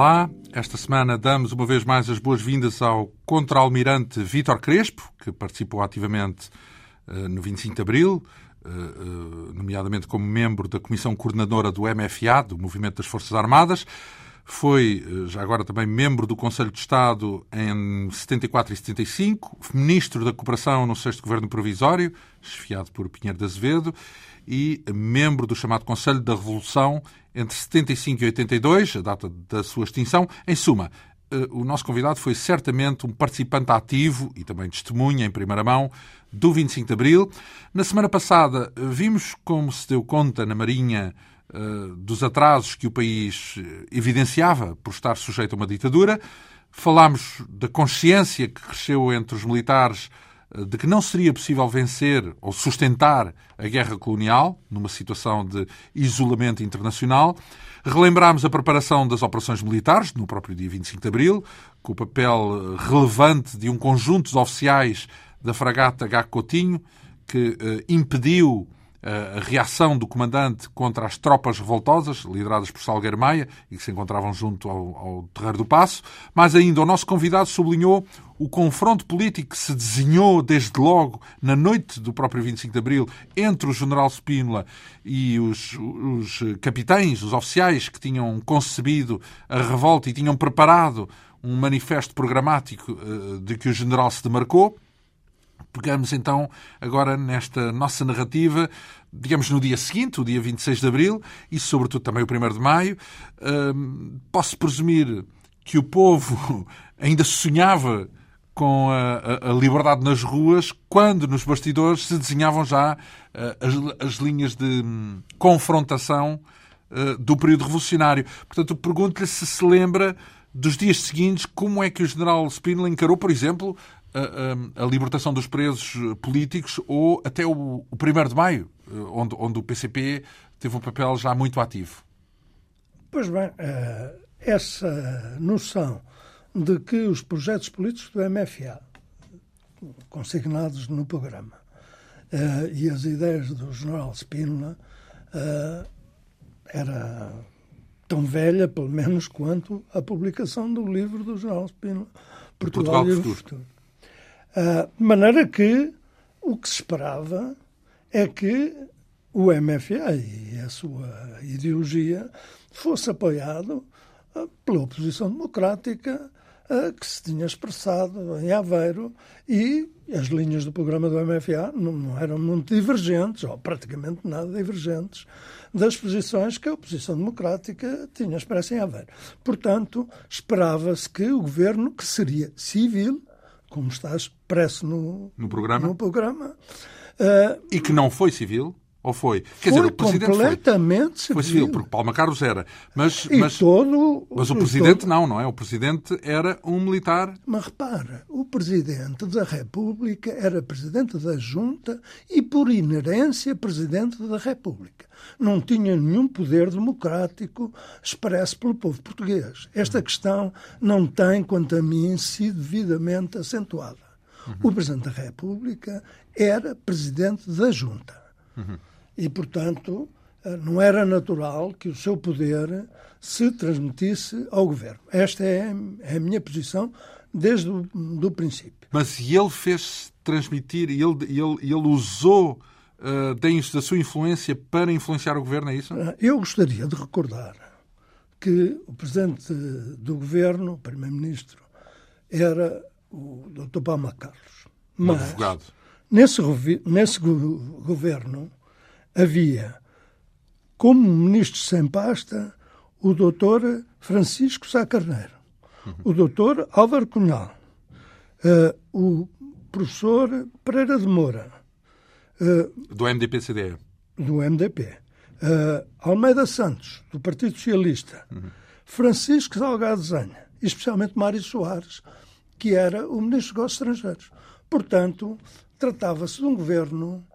Olá, esta semana damos uma vez mais as boas-vindas ao contra-almirante Vítor Crespo, que participou ativamente uh, no 25 de Abril, uh, uh, nomeadamente como membro da Comissão Coordenadora do MFA, do Movimento das Forças Armadas. Foi, já agora, também membro do Conselho de Estado em 74 e 75, ministro da Cooperação no sexto Governo Provisório, esfiado por Pinheiro de Azevedo, e membro do chamado Conselho da Revolução entre 75 e 82, a data da sua extinção. Em suma, eh, o nosso convidado foi certamente um participante ativo e também testemunha em primeira mão do 25 de Abril. Na semana passada vimos como se deu conta na Marinha eh, dos atrasos que o país eh, evidenciava por estar sujeito a uma ditadura. Falámos da consciência que cresceu entre os militares de que não seria possível vencer ou sustentar a guerra colonial numa situação de isolamento internacional. Relembramos a preparação das operações militares no próprio dia 25 de abril, com o papel relevante de um conjunto de oficiais da fragata H. Coutinho, que eh, impediu a reação do comandante contra as tropas revoltosas, lideradas por Salgueiro Maia, e que se encontravam junto ao, ao Terreiro do Passo. Mais ainda, o nosso convidado sublinhou o confronto político que se desenhou desde logo na noite do próprio 25 de Abril entre o general Spínola e os, os capitães, os oficiais que tinham concebido a revolta e tinham preparado um manifesto programático uh, de que o general se demarcou. Pegamos então agora nesta nossa narrativa, digamos no dia seguinte, o dia 26 de abril, e sobretudo também o 1 de maio. posso presumir que o povo ainda sonhava com a, a, a, liberdade nas ruas, quando nos bastidores se desenhavam já uh, as, as, linhas de um, confrontação uh, do período revolucionário. Portanto, pergunto-lhe se se lembra dos dias seguintes, como é que o general Spínola encarou, por exemplo, a, a, libertação dos presos políticos ou até o, o 1 de maio, eh, onde, onde o PCP teve um papel já muito ativo. Pois bem, eh, essa noção de que os projetos políticos do MFA, consignados no programa, eh, e as ideias do general Spínola, era tão velha, pelo menos, quanto a publicação do livro do general Spínola, Portugal, Portugal e o futuro. futuro. Uh, de maneira que o que se esperava é que o MFA e a sua ideologia fosse apoiado uh, pela oposição democrática uh, que se tinha expressado em Aveiro e as linhas do programa do MFA não, eram muito divergentes, ou praticamente nada divergentes, das posições que a oposição democrática tinha expresso em Aveiro. Portanto, esperava-se que o governo, que seria civil, como está expresso no, no programa, no programa uh, e que não foi civil? Ou foi? Quer foi dizer, o Presidente completamente foi. Foi civil, porque Palma Carlos era. Mas, e mas, todo, mas o Presidente todo... não, não é? O Presidente era um militar. Mas repara, o Presidente da República era Presidente da Junta e, por inerência, Presidente da República. Não tinha nenhum poder democrático expresso pelo povo português. Esta questão não tem, quanto a mim, sido devidamente acentuada. Uhum. O Presidente da República era Presidente da Junta. Uhum e, portanto, eh, não era natural que o seu poder se transmitisse ao governo. Esta é, é a minha posição desde o do princípio. Mas ele fez transmitir, e ele, ele, ele usou uh, da sua influência para influenciar o governo, é isso? Eh, eu gostaria de recordar que o presidente do governo, o primeiro-ministro, era o Dr. Palma Carlos. Um Mas, advogado. Nesse, nesse governo, havia como ministro sem pasta o doutor Francisco Sá Carneiro, uhum. o doutor Álvaro Cunhal, uh, o professor Pereira de Moura. Uh, do MDP-CDE. Do MDP. Uh, eh, Almeida Santos, do Partido Socialista. Uhum. Francisco Salgado Zanha, especialmente Mário Soares, que era o ministro dos Negócios Estrangeiros. Portanto, tratava-se de um governo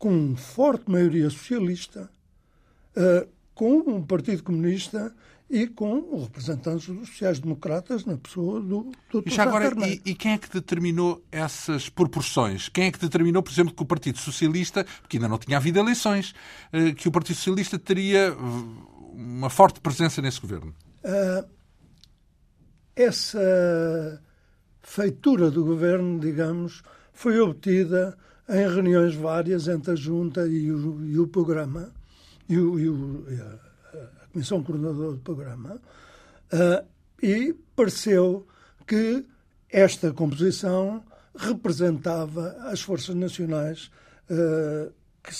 com forte maioria socialista, uh, com um Partido Comunista e com representantes dos sociais-democratas na pessoa do Dr. E, agora, e, e, quem é que determinou essas proporções? Quem é que determinou, por exemplo, que o Partido Socialista, porque ainda não tinha havido eleições, uh, que o Partido Socialista teria uma forte presença nesse governo? Essa feitura do governo, digamos, foi obtida em reuniões várias entre a Junta e o, e o programa, e, o, e o, a Comissão Coordenadora do Programa, uh, e pareceu que esta composição representava as forças nacionais uh, que,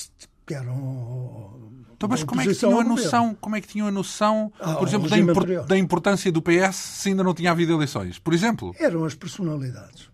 que, eram. Então, mas como é que tinham a noção, como é que tinham a noção, ah, por exemplo, da, impor, da, importância do PS se ainda não tinha havido eleições? Por exemplo? Eram as personalidades.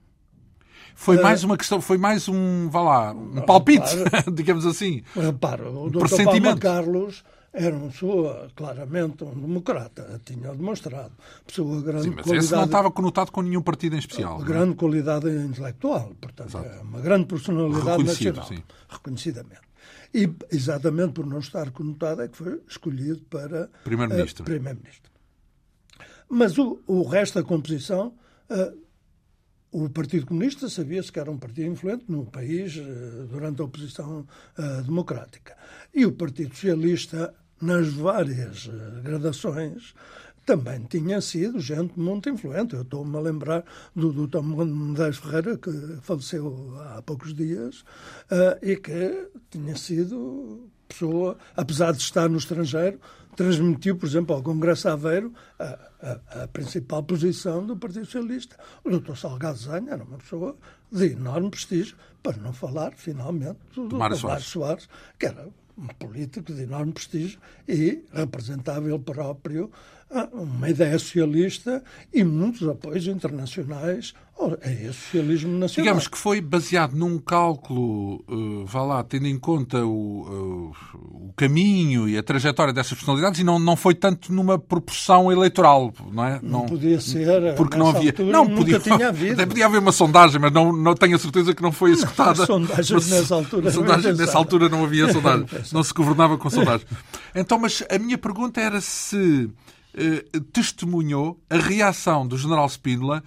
Foi uh, mais uma questão, foi mais um, vá lá, um palpite, digamos assim. Repara, o Dr. Paulo Carlos era uma pessoa claramente um democrata, tinha demonstrado. Pessoa grande Sim, mas qualidade, esse não estava conotado com nenhum partido em especial. É? Grande é? qualidade intelectual, portanto, Exato. é uma grande personalidade nacional, sim. reconhecidamente. E exatamente por não estar conotado é que foi escolhido para Primeiro-Ministro. Uh, Primeiro-Ministro. Mas o, o resto da composição uh, o Partido Comunista sabia-se que era um partido influente no país uh, durante a oposição uh, democrática. E o Partido Socialista nas várias eh, gradações, também tinha sido gente muito influente. Eu estou-me a lembrar do, Tom Medeiros Ferreira, que faleceu há poucos dias, e que tinha sido pessoa, apesar de estar no estrangeiro, transmitiu, por exemplo, ao Congresso Aveiro a, a, a principal posição do Partido Socialista. O Dr. Salgado Zanha era uma pessoa de enorme prestígio, para não falar, finalmente, do, do Mário Soares. Soares, que era um político de enorme prestígio e representava ele próprio uma ideia socialista e muitos apoios internacionais a esse socialismo nacional. Digamos que foi baseado num cálculo, uh, vá lá, tendo em conta o, uh, o caminho e a trajetória dessas personalidades e não, não foi tanto numa proporção eleitoral, não é? Não, não podia ser, porque não havia, altura, não podia, tinha havido. Podia haver uma sondagem, mas não, não tenho a certeza que não foi executada. Não, sondagens nessa altura. Sondagem, nessa altura não havia sondagem, não se governava com sondagem. Então, mas a minha pergunta era se eh, testemunhou a reação do general Spínola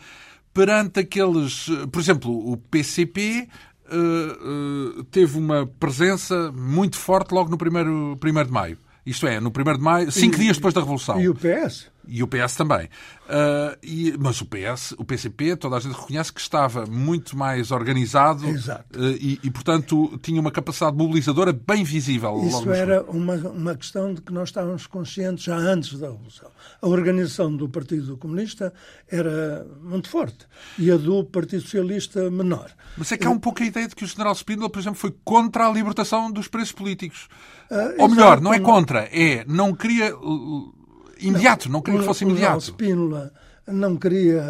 perante aqueles. Eh, por exemplo, o PCP uh, teve uma presença muito forte logo no 1 de maio. Isto é, no 1 de maio, cinco e, dias depois da Revolução. E o PS? E o PS também. Uh, e, mas o PS, o PCP, toda a gente reconhece que estava muito mais organizado uh, e, e, portanto, tinha uma capacidade mobilizadora bem visível. Isso era uma, uma questão de que nós estávamos conscientes já antes da Revolução. A organização do Partido Comunista era muito forte e a do Partido Socialista menor. Mas é que há um pouco a ideia de que o general Spínola, por exemplo, foi contra a libertação dos presos políticos. Uh, Ou melhor, não é contra, é não queria imediato, não, não queria que fosse imediato. O Spínola não queria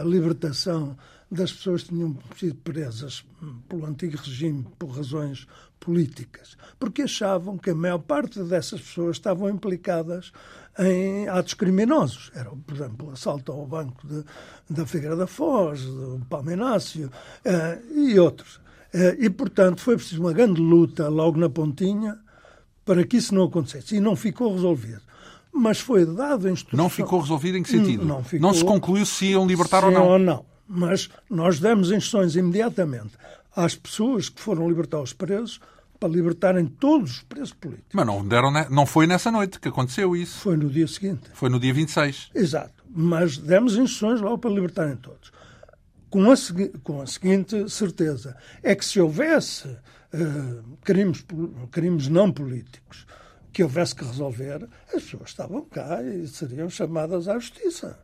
a libertação das pessoas que tinham sido presas pelo antigo regime por razões políticas, porque achavam que a maior parte dessas pessoas estavam implicadas em atos criminosos. Era, por exemplo, o assalto ao banco de, da Figueira da Foz, do Palmeirácio uh, e outros. Uh, e, portanto, foi preciso uma grande luta logo na pontinha para que isso não acontecesse. E não ficou resolvido mas foi dado instrução... Não ficou resolvido em que sentido? Não, ficou... não se concluiu se iam libertar ou não? ou não. Mas nós demos instruções imediatamente às pessoas que foram libertar os presos para libertarem todos os presos políticos. Mas não, deram, não foi nessa noite que aconteceu isso. Foi no dia seguinte. Foi no dia 26. Exato. Mas demos instruções logo para libertarem todos. Com a, com a seguinte certeza: é que se houvesse uh, crimes, crimes não políticos que houvesse que resolver, as pessoas estavam cá e seriam chamadas à justiça.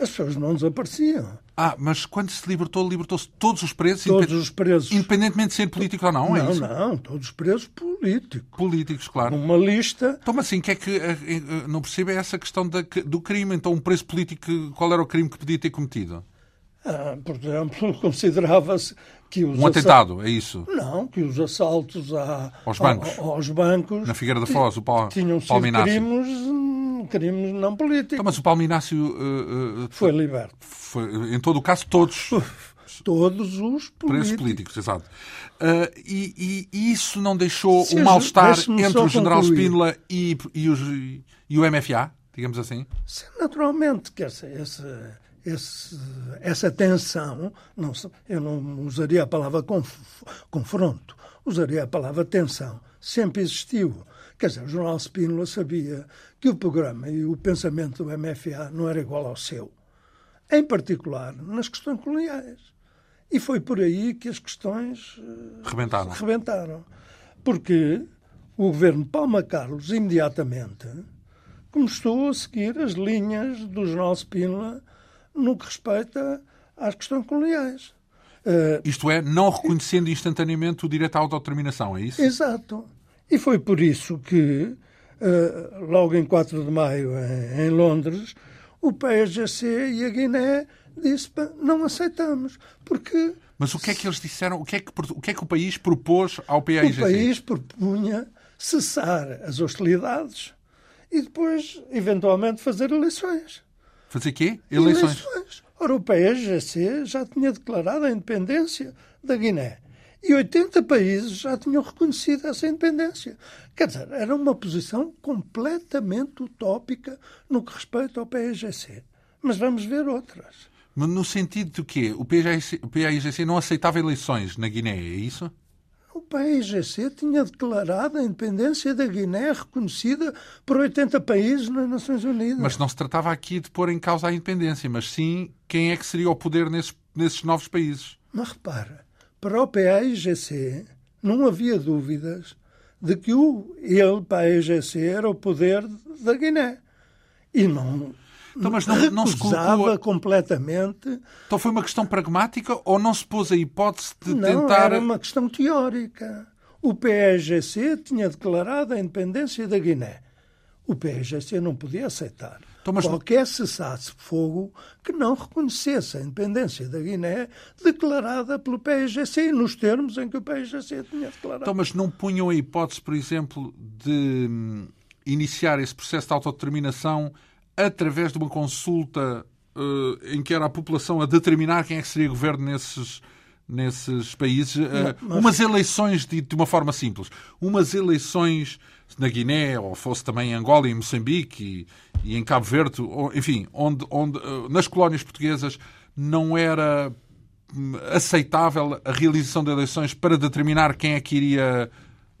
As pessoas não desapareciam. Ah, mas quando se libertou, libertou-se todos os presos? Todos os presos. Independentemente de ser político ou não, é não isso? Não, todos os presos políticos. Políticos, claro. Uma lista... Então, mas assim, que é que... Eh, eh, não percebo é essa questão da, do crime. Então, um preso político, qual era o crime que podia ter cometido? Ah, por exemplo, considerava-se que os um atentado, é isso? Não, que os assaltos a, aos, bancos. A, aos bancos na Figueira da Foz, o Paulo tinham sido crimes, crimes não políticos. Então, mas o Paulo Inácio uh, uh, foi liberto. Foi, em todo o caso, todos. Todos os políticos. Presos políticos, exato. Uh, e, e, isso não deixou o um mal-estar entre o general Spínola e, e, os, e o MFA, digamos assim? Sim, naturalmente, que essa, essa esse, essa tensão, não, eu não usaria a palavra conf, confronto, usaria a palavra tensão, sempre existiu. Quer dizer, o jornal Spínola sabia que o programa e o pensamento do MFA não era igual ao seu. em particular nas questões coloniais. E foi por aí que as questões uh, rebentaram. rebentaram. Porque o governo Palma Carlos, imediatamente, começou a seguir as linhas do Jornal Spínola no que respeita às questões coloniais. Uh, Isto é, não reconhecendo instantaneamente o direito à autodeterminação, é isso? Exato. E foi por isso que, uh, logo em 4 de maio, em, em Londres, o PSGC e a Guiné disse não aceitamos, porque... Mas o que é que eles disseram? O que é que o, que é que o país propôs ao PAIGC? O país propunha cessar as hostilidades e depois, eventualmente, fazer eleições. Fazer quê? Eleições. eleições. Ora, o PSGC já tinha declarado a independência da Guiné. E 80 países já tinham reconhecido essa independência. Quer dizer, era uma posição completamente utópica no que respeita ao PSGC. Mas vamos ver outras. Mas no sentido de que o PAIGC não aceitava eleições na Guiné, é isso? O PAIGC tinha declarado a independência da Guiné reconhecida por 80 países nas Nações Unidas. Mas não se tratava aqui de pôr em causa a independência, mas sim quem é que seria o poder nesses, nesses novos países. Mas repara, para o PAIGC não havia dúvidas de que o, ele, PAIGC, era o poder da Guiné. E não, então, mas não, não se colocou... completamente. Então foi uma questão pragmática ou não se pôs a hipótese de não, tentar... era uma questão teórica. O PSGC tinha declarado a independência da Guiné. O PSGC não podia aceitar então, mas... qualquer cessasse-fogo que não reconhecesse a independência da Guiné declarada pelo PSGC nos termos em que o PSGC tinha declarado. Então, mas não punham a hipótese, por exemplo, de hum, iniciar esse processo de autodeterminação através de uma consulta uh, em que era a população a determinar quem é que seria governo nesses, nesses países, uh, mas... umas eleições de, de, uma forma simples, umas eleições na Guiné, ou fosse também em Angola e em Moçambique e, e em Cabo Verde, ou, enfim, onde, onde uh, nas colónias portuguesas não era hum, aceitável a realização de eleições para determinar quem é que iria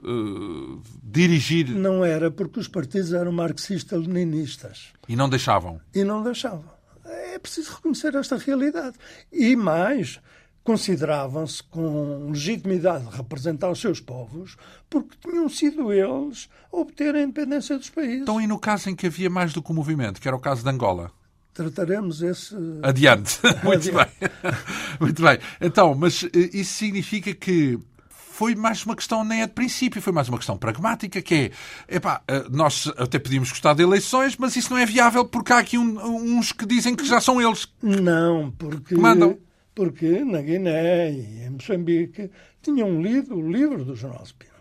uh, dirigir. Não era, porque os partidos eram marxistas-leninistas. E não deixavam? E não deixavam. É preciso reconhecer esta realidade. E mais, consideravam-se com legitimidade de representar os seus povos porque tinham sido eles a obter a independência dos países. Então, e no caso em que havia mais do que um movimento, que era o caso de Angola? Trataremos esse. Adiante. Muito Adiante. bem. Muito bem. Então, mas eh, isso significa que foi mais uma questão, nem é de princípio, foi mais uma questão pragmática, que é, epá, eh, nós até podíamos gostar de eleições, mas isso não é viável porque há aqui um, uns que dizem que já são eles. Não, porque... Mandam. Porque na Guiné e em Moçambique tinham lido o livro do Jornal Spina.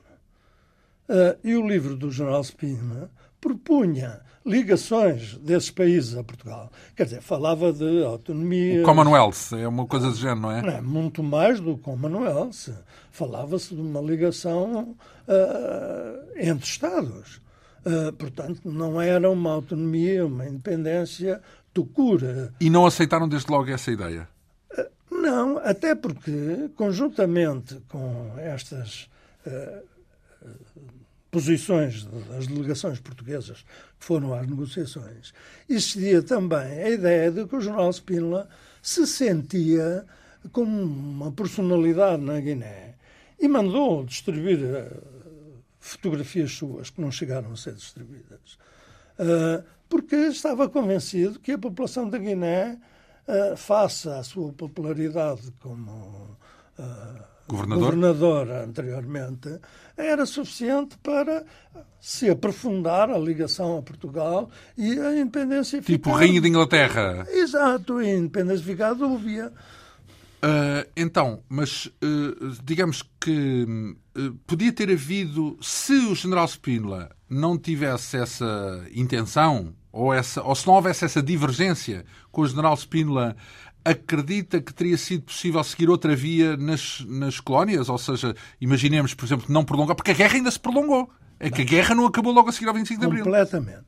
Uh, e o livro do Jornal Spina propunha ligações desses países a Portugal. Quer dizer, falava de autonomia. O Commonwealth é uma coisa do género, não é? Não é muito mais do Commonwealth. Falava-se de uma ligação uh, entre Estados. Uh, portanto, não era uma autonomia, uma independência do cura. E não aceitaram desde logo essa ideia? Uh, não, até porque, conjuntamente com estas posições das delegações portuguesas foram às negociações, existia também a ideia de que o general Spínola se sentia como uma personalidade na Guiné e mandou distribuir eh, fotografias suas que não chegaram a ser distribuídas, eh, porque estava convencido que a população da Guiné, eh, face à sua popularidade como governador. governador anteriormente, era suficiente para se aprofundar a ligação a Portugal e a independência Tipo ficar... Rainha de Inglaterra. Exato, a independência ficar dúvia. Uh, então, mas uh, digamos que uh, podia ter havido, se o general Spínola não tivesse essa intenção, ou, essa, ou se não houvesse essa divergência com o general Spínola acredita que teria sido possível seguir outra via nas, nas colónias? Ou seja, imaginemos, por exemplo, não prolongar, porque a guerra ainda se prolongou. É que a guerra não acabou logo a seguir ao 25 de Abril. Completamente.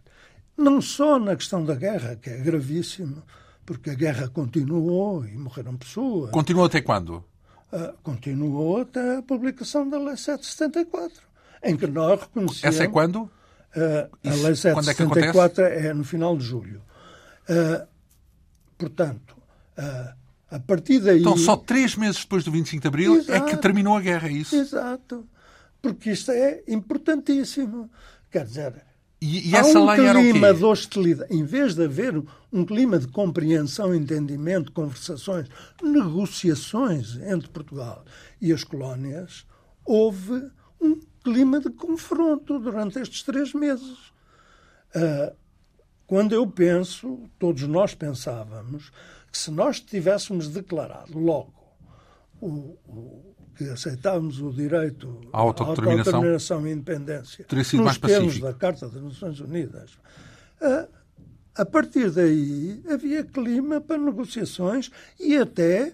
Não só na questão da guerra, que é gravíssimo, porque a guerra continuou e morreram pessoas. Continuou até quando? Uh, continuou até a publicação da Lei 774, em que nós reconhecemos... Essa é quando? Uh, a Lei 774 é, é, no final de julho. Uh, portanto, Uh, a partir daí. Então, só três meses depois do 25 de Abril Exato. é que terminou a guerra, é isso? Exato. Porque isto é importantíssimo. Quer dizer, e, e Há um clima de hostilidade. Em vez de haver um clima de compreensão, entendimento, conversações, negociações entre Portugal e as colónias, houve um clima de confronto durante estes três meses. Uh, quando eu penso, todos nós pensávamos, que se nós tivéssemos declarado logo o, o que aceitávamos o direito à autodeterminação, autodeterminação e independência teria sido nos mais termos da Carta das Nações Unidas, a, a partir daí havia clima para negociações e até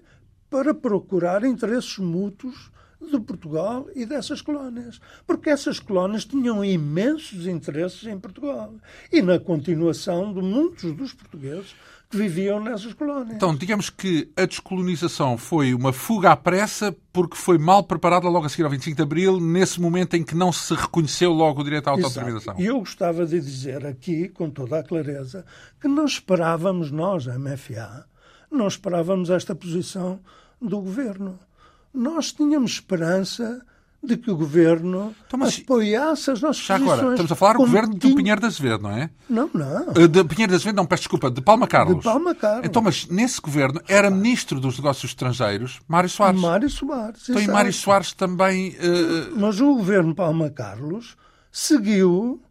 para procurar interesses mútuos de Portugal e dessas colónias. Porque essas colónias tinham imensos interesses em Portugal e na continuação de muitos dos portugueses que viviam nessas colónias. Então, digamos que a descolonização foi uma fuga à pressa porque foi mal preparada logo a seguir ao 25 de Abril, nesse momento em que não se reconheceu logo o direito à autodeterminação. E eu gostava de dizer aqui, com toda a clareza, que não esperávamos nós, a MFA, não esperávamos esta posição do governo. Nós tínhamos esperança de que o governo então, mas, apoiasse as nossas já agora, estamos a falar do governo de Pinheiro de Azevedo, não é? Não, não. Eh, de Pinheiro de Azevedo, não, peço desculpa, de Palma Carlos. De Palma Carlos. Então, mas nesse governo era ministro dos negócios estrangeiros Mário Soares. Mário Soares, Então, e Mário Soares também... Uh... Mas o governo Palma Carlos seguiu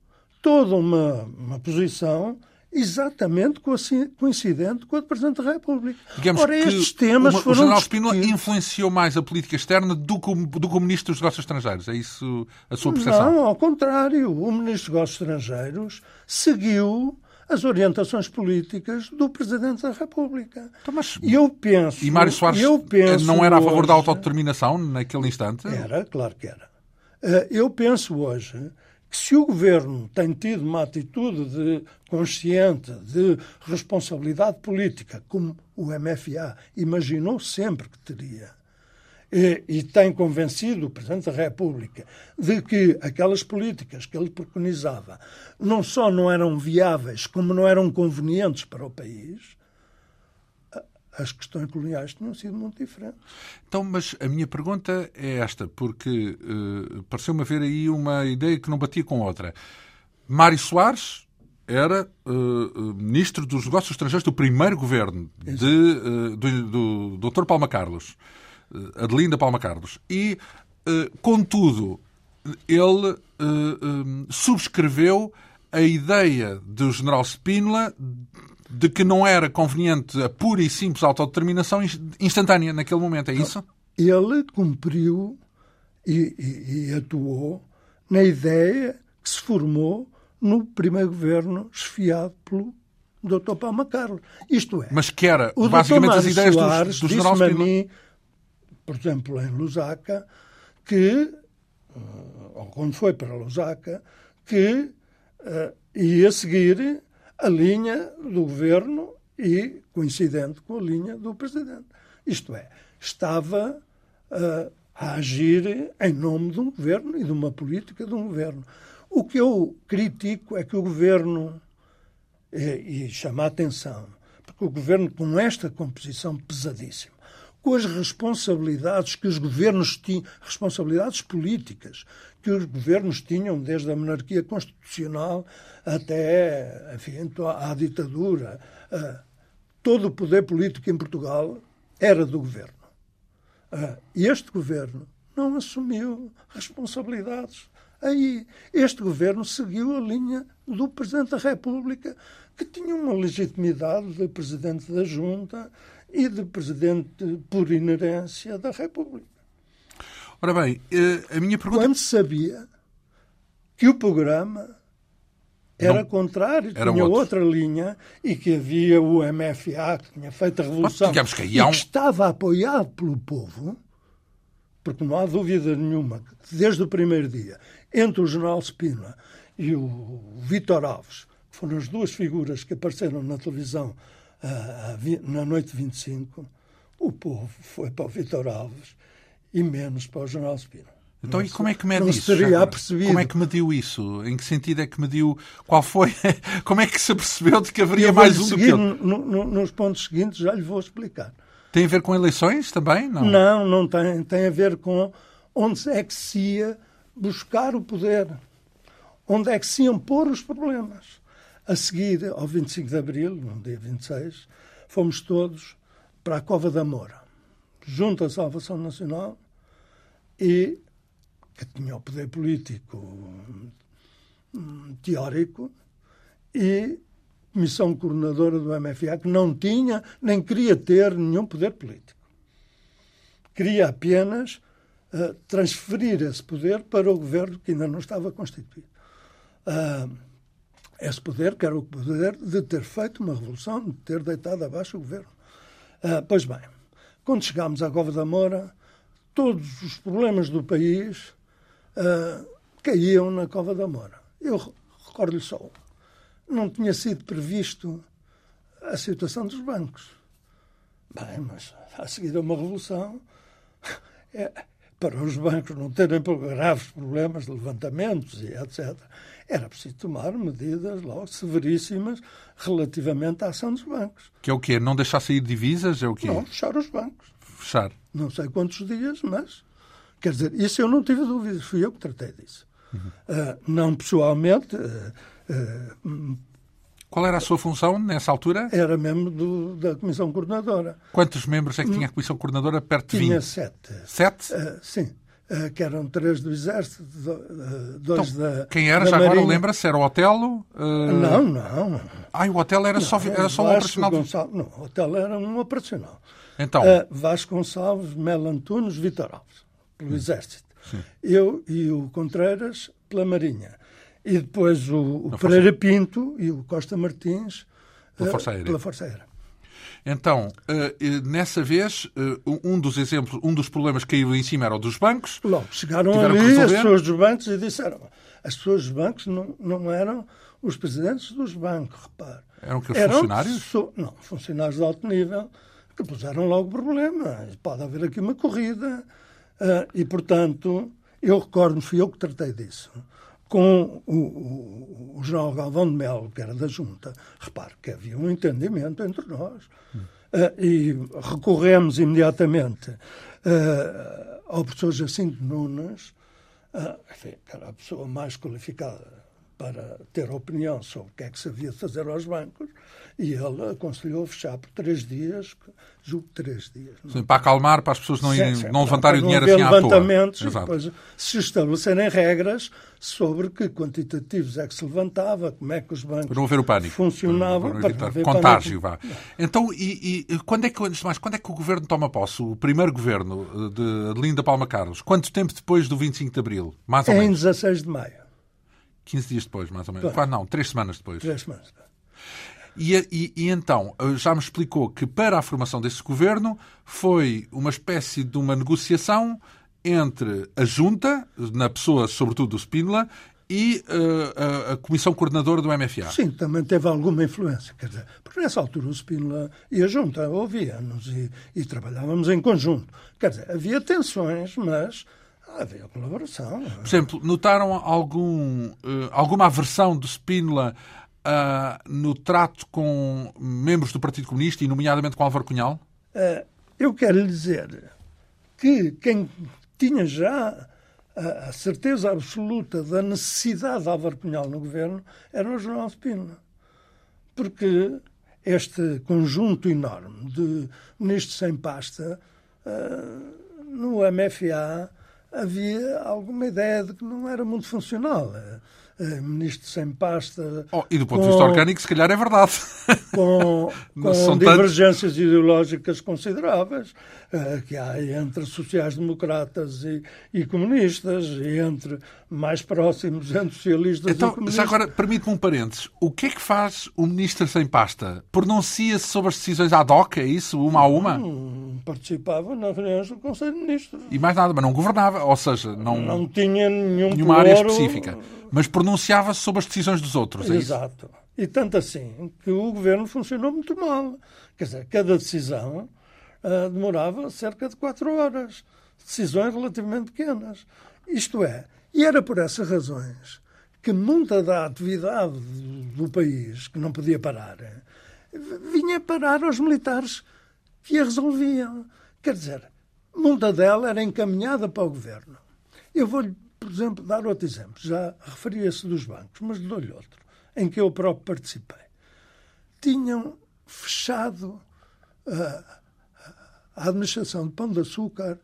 toda uma, uma posição exatamente coincidente com a do Presidente da República. Digamos Ora, estes temas uma, foram o General Spínola influenciou mais a política externa do que, o, do que o Ministro dos Negócios Estrangeiros. É isso a sua percepção? Não, ao contrário. O Ministro dos Negócios Estrangeiros seguiu as orientações políticas do Presidente da República. Então, mas... E eu penso... E Mário Soares não era a favor hoje... da autodeterminação naquele instante? Era, claro que era. Eh, eu penso hoje se o governo tem tido uma atitude de consciente de responsabilidade política, como o MFA imaginou sempre que teria, e, e, tem convencido o Presidente da República de que aquelas políticas que ele preconizava não só não eram viáveis, como não eram convenientes para o país, as questões coloniais tinham sido muito diferentes. Então, mas a minha pergunta é esta, porque uh, pareceu-me haver aí uma ideia que não batia com outra. Mário Soares era uh, ministro dos Negócios Estrangeiros do primeiro governo de, uh, do, do Dr. Palma Carlos, Adelinda Palma Carlos. E, contudo, ele subscreveu a ideia do general Spínola de que não era conveniente a pura e simples autodeterminação instantânea naquele momento, é isso? Ele cumpriu e, e, e atuou na ideia que se formou no primeiro governo esfiado pelo Dr. Palma Carlos. Isto é, mas que era basicamente as ideias Soares dos, dos generais a mim, por exemplo, em Lusaka, que, ou quando foi para Lusaka, que uh, ia seguir a linha do governo e coincidente com a linha do presidente. Isto é, estava uh, a agir em nome de um governo e de uma política de um governo. O que eu critico é que o governo, e, e chama a atenção, porque o governo com esta composição pesadíssima, com as responsabilidades que os governos tinham, responsabilidades políticas que os governos tinham, desde a monarquia constitucional até enfim, à ditadura. Todo o poder político em Portugal era do governo. E este governo não assumiu responsabilidades. Aí, este governo seguiu a linha do Presidente da República, que tinha uma legitimidade de Presidente da Junta e de Presidente por inerência da República. Ora bem, eh, a minha pergunta. Quando sabia que o programa era não, contrário, era tinha outro. outra linha e que havia o MFA que tinha feito a revolução Mas, que que estava apoiado pelo povo, porque não há dúvida nenhuma que desde o primeiro dia, entre o general Spina e o Vítor Alves, que foram as duas figuras que apareceram na televisão uh, na noite 25, o povo foi para o Vítor Alves e menos para o general Spina. Então, não e como é que mede não isso? Seria apercebido. Como é que mediu isso? Em que sentido é que mediu? Qual foi? Como é que se apercebeu de que haveria mais um do que outro? No, no, nos pontos seguintes já lhe vou explicar. Tem a ver com eleições também? Não, não, não tem. Tem a ver com onde é que se ia buscar o poder. Onde é que se iam pôr os problemas. A seguir, ao 25 de Abril, no dia 26, fomos todos para a Cova da Moura, junto à Salvação Nacional e que tinha o poder político hum, teórico e comissão coordenadora do MFA que não tinha nem queria ter nenhum poder político. Queria apenas uh, transferir esse poder para o governo que ainda não estava constituído. Uh, esse poder, que era o poder de ter feito uma revolução, de ter deitado abaixo o governo. Uh, pois bem, quando chegámos à Cova da Moura, todos os problemas do país uh, caíam na Cova da Moura. Eu recordo-lhe só, não tinha sido previsto a situação dos bancos. Bem, mas a seguir a uma revolução, é, para os bancos não terem graves problemas de levantamentos e etc., era preciso tomar medidas logo severíssimas relativamente à ação dos bancos. Que é o quê? Não deixar sair divisas? É o quê? Não, fechar os bancos. Fechar. Não sei quantos dias, mas. Quer dizer, isso eu não tive dúvidas, fui eu que tratei disso. Uhum. Uh, não pessoalmente. Uh, qual era a sua função nessa altura? Era membro do, da Comissão Coordenadora. Quantos membros é que tinha a Comissão Coordenadora? Perto de 20? Tinha sete. Sete? Uh, sim. Uh, que eram três do Exército, dois então, da. Quem era, da já Marinha. agora lembra-se? Era o Otelo? Uh... Não, não. Ah, o Otelo era não, só, era só um operacional? Gonçalves, não, o Otelo era um operacional. Então? Vasco Gonçalves, Melo Antunes, Vitor Alves, pelo Hum. Exército. Sim. Eu e o Contreiras pela Marinha. E depois o, o Pereira Força... Pinto e o Costa Martins pela Força Aérea. Pela Força Aérea. Então, nessa vez, um dos exemplos, um dos problemas que caiu em cima era o dos bancos. Logo, chegaram ali as pessoas dos bancos e disseram as pessoas dos bancos não, não eram os presidentes dos bancos, repare. Eram que os eram funcionários? Não, funcionários de alto nível que puseram logo problema. Pode haver aqui uma corrida. e, portanto, eu recordo-me, fui eu que tratei disso com o, o, o general Galvão de Melo, que era da Junta, repare que havia um entendimento entre nós. Uh, e recorremos imediatamente uh, ao professor Jacinto Nunes, enfim, que era a pessoa mais qualificada para ter opinião sobre o que é que se havia de fazer aos bancos, e ele aconselhou fechar por três dias, julgo três dias. Sim, para acalmar, para as pessoas não, irem, não levantarem o dinheiro não assim à levantamentos toa. E depois se estabelecerem regras sobre que quantitativos é que se levantava, como é que os bancos para não haver o pânico, funcionavam. Para, para, para contágio, vá. Então, e, e, quando, é que, antes de mais, quando é que o governo toma posse? O primeiro governo de Adelinda Palma Carlos? Quanto tempo depois do 25 de Abril? Mais ou em menos? 16 de maio. 15 dias depois, mais ou menos. Claro. Não, três semanas depois. Três semanas. E, e, e, então, já me explicou que para a formação desse governo foi uma espécie de uma negociação entre a Junta, na pessoa, sobretudo, do Spínola, e uh, a, Comissão Coordenadora do MFA. Sim, também teve alguma influência. Quer dizer, porque nessa altura o Spínola e a Junta ouvíamos e, e trabalhávamos em conjunto. Quer dizer, havia tensões, mas havia colaboração. Por exemplo, notaram algum, uh, alguma aversão do Spínola Uh, no trato com membros do Partido Comunista e, nomeadamente, com Álvaro Cunhal? Uh, eu quero lhe dizer que quem tinha já a, a, certeza absoluta da necessidade de Álvaro Cunhal no governo era o Jornal Spínola. Porque este conjunto enorme de ministros sem pasta, uh, no MFA havia alguma ideia de que não era muito funcional ministro sem pasta. Oh, e do ponto com, de vista orgânico, se calhar é verdade. Com, com divergências tantos... ideológicas consideráveis uh, que há entre sociais-democratas e, e, comunistas, e entre mais próximos entre socialistas então, e comunistas. Já agora, permite-me um parênteses. O que é que faz o ministro sem pasta? Pronuncia-se sobre as decisões ad hoc, é isso? Uma a uma? Hum, participava nas reuniões do Conselho de Ministros. E mais nada, mas não governava, ou seja, não, não tinha nenhum nenhuma área específica. Mas pronunciava-se sobre as decisões dos outros, é Exato. Isso? E tanto assim que o governo funcionou muito mal. Quer dizer, cada decisão uh, demorava cerca de quatro horas. Decisões relativamente pequenas. Isto é, e era por essas razões que muita da atividade do país, que não podia parar, vinha parar aos militares que a resolviam. Quer dizer, muita dela era encaminhada para o governo. Eu vou-lhe, por exemplo, dar outro exemplo. Já referi esse dos bancos, mas dou-lhe outro, em que eu próprio participei. Tinham fechado uh, a administração de Pão de Açúcar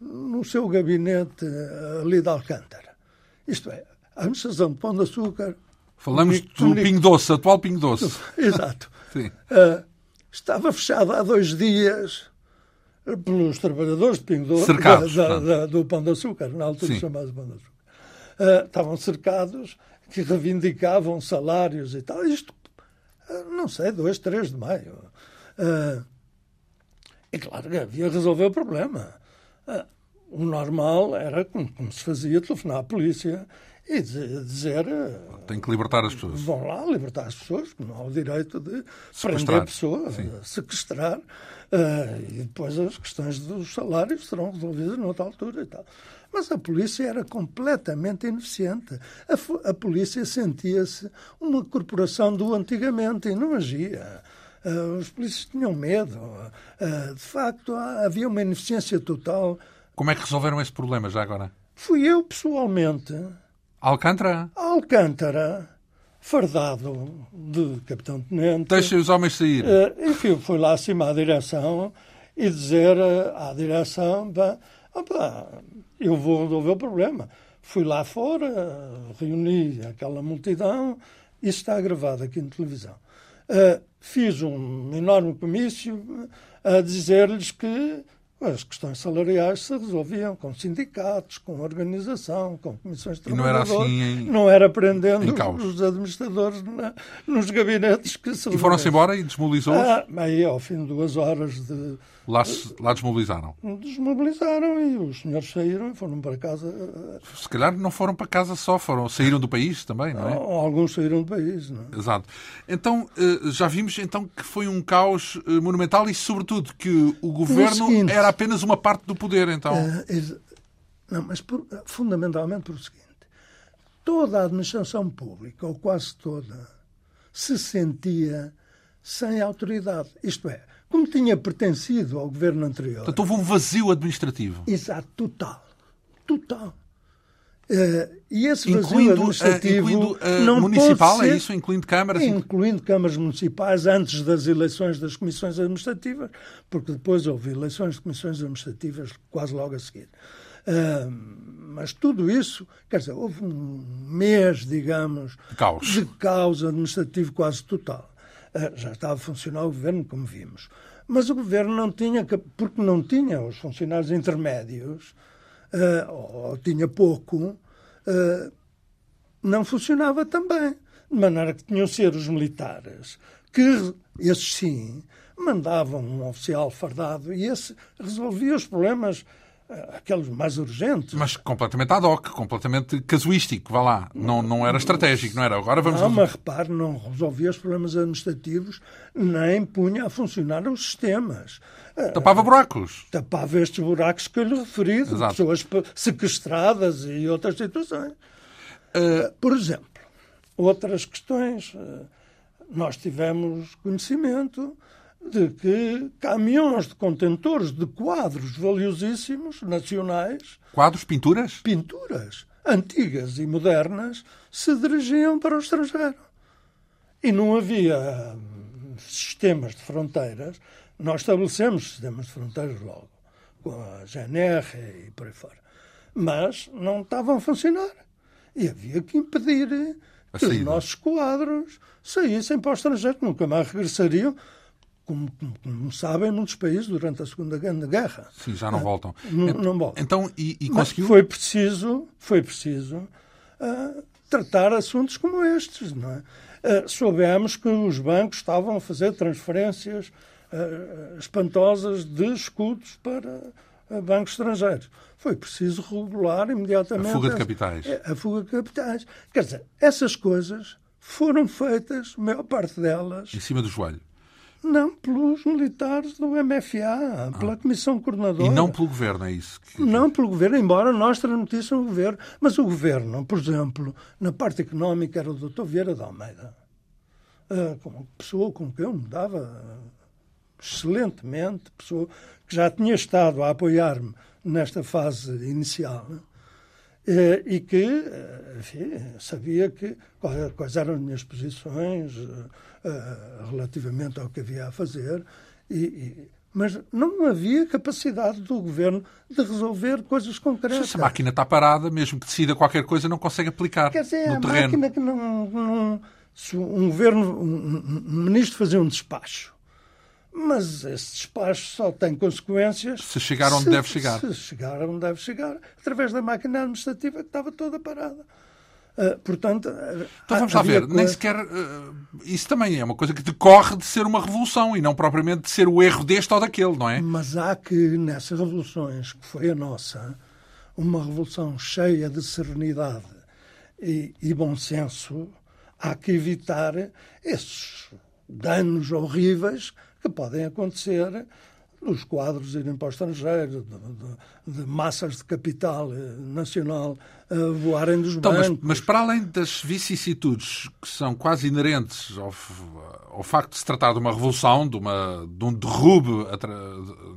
no seu gabinete ali de Alcântara. Isto é, a administração de Pão de Açúcar. Falamos do. Pingo Doce, atual Pingo Doce. Exato. uh, estava fechada há dois dias pelos trabalhadores de Pingo cercados, da, da, da, do Pão de Açúcar, na altura chamado Pão de Açúcar. Uh, estavam cercados, que reivindicavam salários e tal. Isto, uh, não sei, 2, 3 de maio. Uh, e claro que havia resolver o problema. o normal era, como, como, se fazia, telefonar à polícia e dizer. Tem que libertar as pessoas. Vão lá libertar as pessoas, não há o direito de prender pessoas, Sim. sequestrar. Uh, e depois as questões dos salários serão resolvidas noutra altura e tal. Mas a polícia era completamente ineficiente. A, a polícia sentia-se uma corporação do antigamente e não agia. Uh, os polícias tinham medo. Uh, de facto, havia uma ineficiência total. Como é que resolveram esse problema já agora? Fui eu, pessoalmente. Alcântara? Alcântara fardado de capitão-tenente. Deixa os homens sair. Uh, enfim, fui lá acima à direção e dizer uh, à direção: opa, eu vou resolver o problema. Fui lá fora, reuni aquela multidão, isso está gravado aqui na televisão. Uh, fiz um enorme comício a dizer-lhes que as questões salariais se resolviam com sindicatos, com organização, com comissões de trabalhadores. E não era assim em... Não era prendendo os administradores na, nos gabinetes que se E foram-se embora e desmobilizou-os? Ah, aí, ao fim de duas horas de... Lá, lá desmobilizaram? Desmobilizaram e os senhores saíram e foram para casa. Se calhar não foram para casa só, foram, saíram do país também, não é? Alguns saíram do país, não é? Exato. Então, eh, já vimos então que foi um caos eh, monumental e, sobretudo, que o governo seguinte, era apenas uma parte do poder, então. Não, mas por, fundamentalmente por o seguinte: toda a administração pública, ou quase toda, se sentia sem autoridade. Isto é, como tinha pertencido ao governo anterior. Portanto, houve um vazio administrativo. Exato, total. Total. Uh, e esse vazio incluindo, administrativo. Uh, incluindo uh, não municipal, ser, é isso? Incluindo câmaras? Incluindo câmaras municipais antes das eleições das comissões administrativas, porque depois houve eleições de comissões administrativas quase logo a seguir. Uh, mas tudo isso, quer dizer, houve um mês, digamos, de caos, de caos administrativo quase total. Uh, já estava a funcionar o governo, como vimos. Mas o governo não tinha, porque não tinha os funcionários intermédios, uh, ou tinha pouco, uh, não funcionava também. De maneira que tinham ser os militares, que, esses sim, mandavam um oficial fardado e esse resolvia os problemas aqueles mais urgentes. Mas completamente ad hoc, completamente casuístico, vá lá. Não, não era estratégico, não era? Agora vamos... Não, mas repare, não resolvia os problemas administrativos, nem punha a funcionar os sistemas. Tapava buracos. Tapava estes buracos que eu lhe referi, pessoas sequestradas e outras situações. Uh... Por exemplo, outras questões. Nós tivemos conhecimento de que caminhões de contentores de quadros valiosíssimos, nacionais. Quadros, pinturas? Pinturas, antigas e modernas, se dirigiam para o estrangeiro. E não havia hum, sistemas de fronteiras. Nós estabelecemos sistemas de fronteiras logo, com a GNR e por aí fora. Mas não estavam a funcionar. E havia que impedir que os nossos quadros saíssem para o estrangeiro, nunca mais regressariam como, como, sabem, muitos países durante a Segunda Grande Guerra. Sim, já não ah, voltam. Não, não voltam. Então, e, e conseguiu... foi preciso, foi preciso uh, tratar assuntos como estes, não é? Uh, soubemos que os bancos estavam a fazer transferências uh, espantosas de escudos para bancos estrangeiros. Foi preciso regular imediatamente... A fuga de capitais. A, a fuga de capitais. Quer dizer, essas coisas foram feitas, a maior parte delas... Em cima do joelho Não, pelos militares do MFA, ah. pela Comissão Coordenadora. E não pelo Governo, é isso? Que... Não pelo Governo, embora nós transmitissem o Governo. Mas o Governo, por exemplo, na parte económica era o Dr. Vieira de Almeida, uh, pessoa com quem eu me dava excelentemente, pessoa que já tinha estado a apoiar-me nesta fase inicial eh, e que enfim, sabia que, quais eram as minhas posições eh, relativamente ao que havia a fazer, e, e, mas não havia capacidade do governo de resolver coisas concretas. Se a máquina está parada, mesmo que decida qualquer coisa, não consegue aplicar Quer dizer, no a terreno. máquina que não, não se um governo, um, um ministro fazia um despacho mas esse despacho só tem consequências. Se chegar onde se, deve chegar. Se chegar onde deve chegar, através da máquina administrativa que estava toda parada. Uh, portanto, então vamos lá ver, nem sequer. Uh, isso também é uma coisa que decorre de ser uma revolução e não propriamente de ser o erro deste ou daquele, não é? Mas há que, nessas revoluções, que foi a nossa, uma revolução cheia de serenidade e, e bom senso, há que evitar esses danos horríveis que podem acontecer os quadros irem para o estrangeiro, de, de, de massas de capital eh, nacional uh, voarem dos então, bancos. Mas, mas, para além das vicissitudes que são quase inerentes ao, ao facto de se tratar de uma revolução, de, uma, de um derrube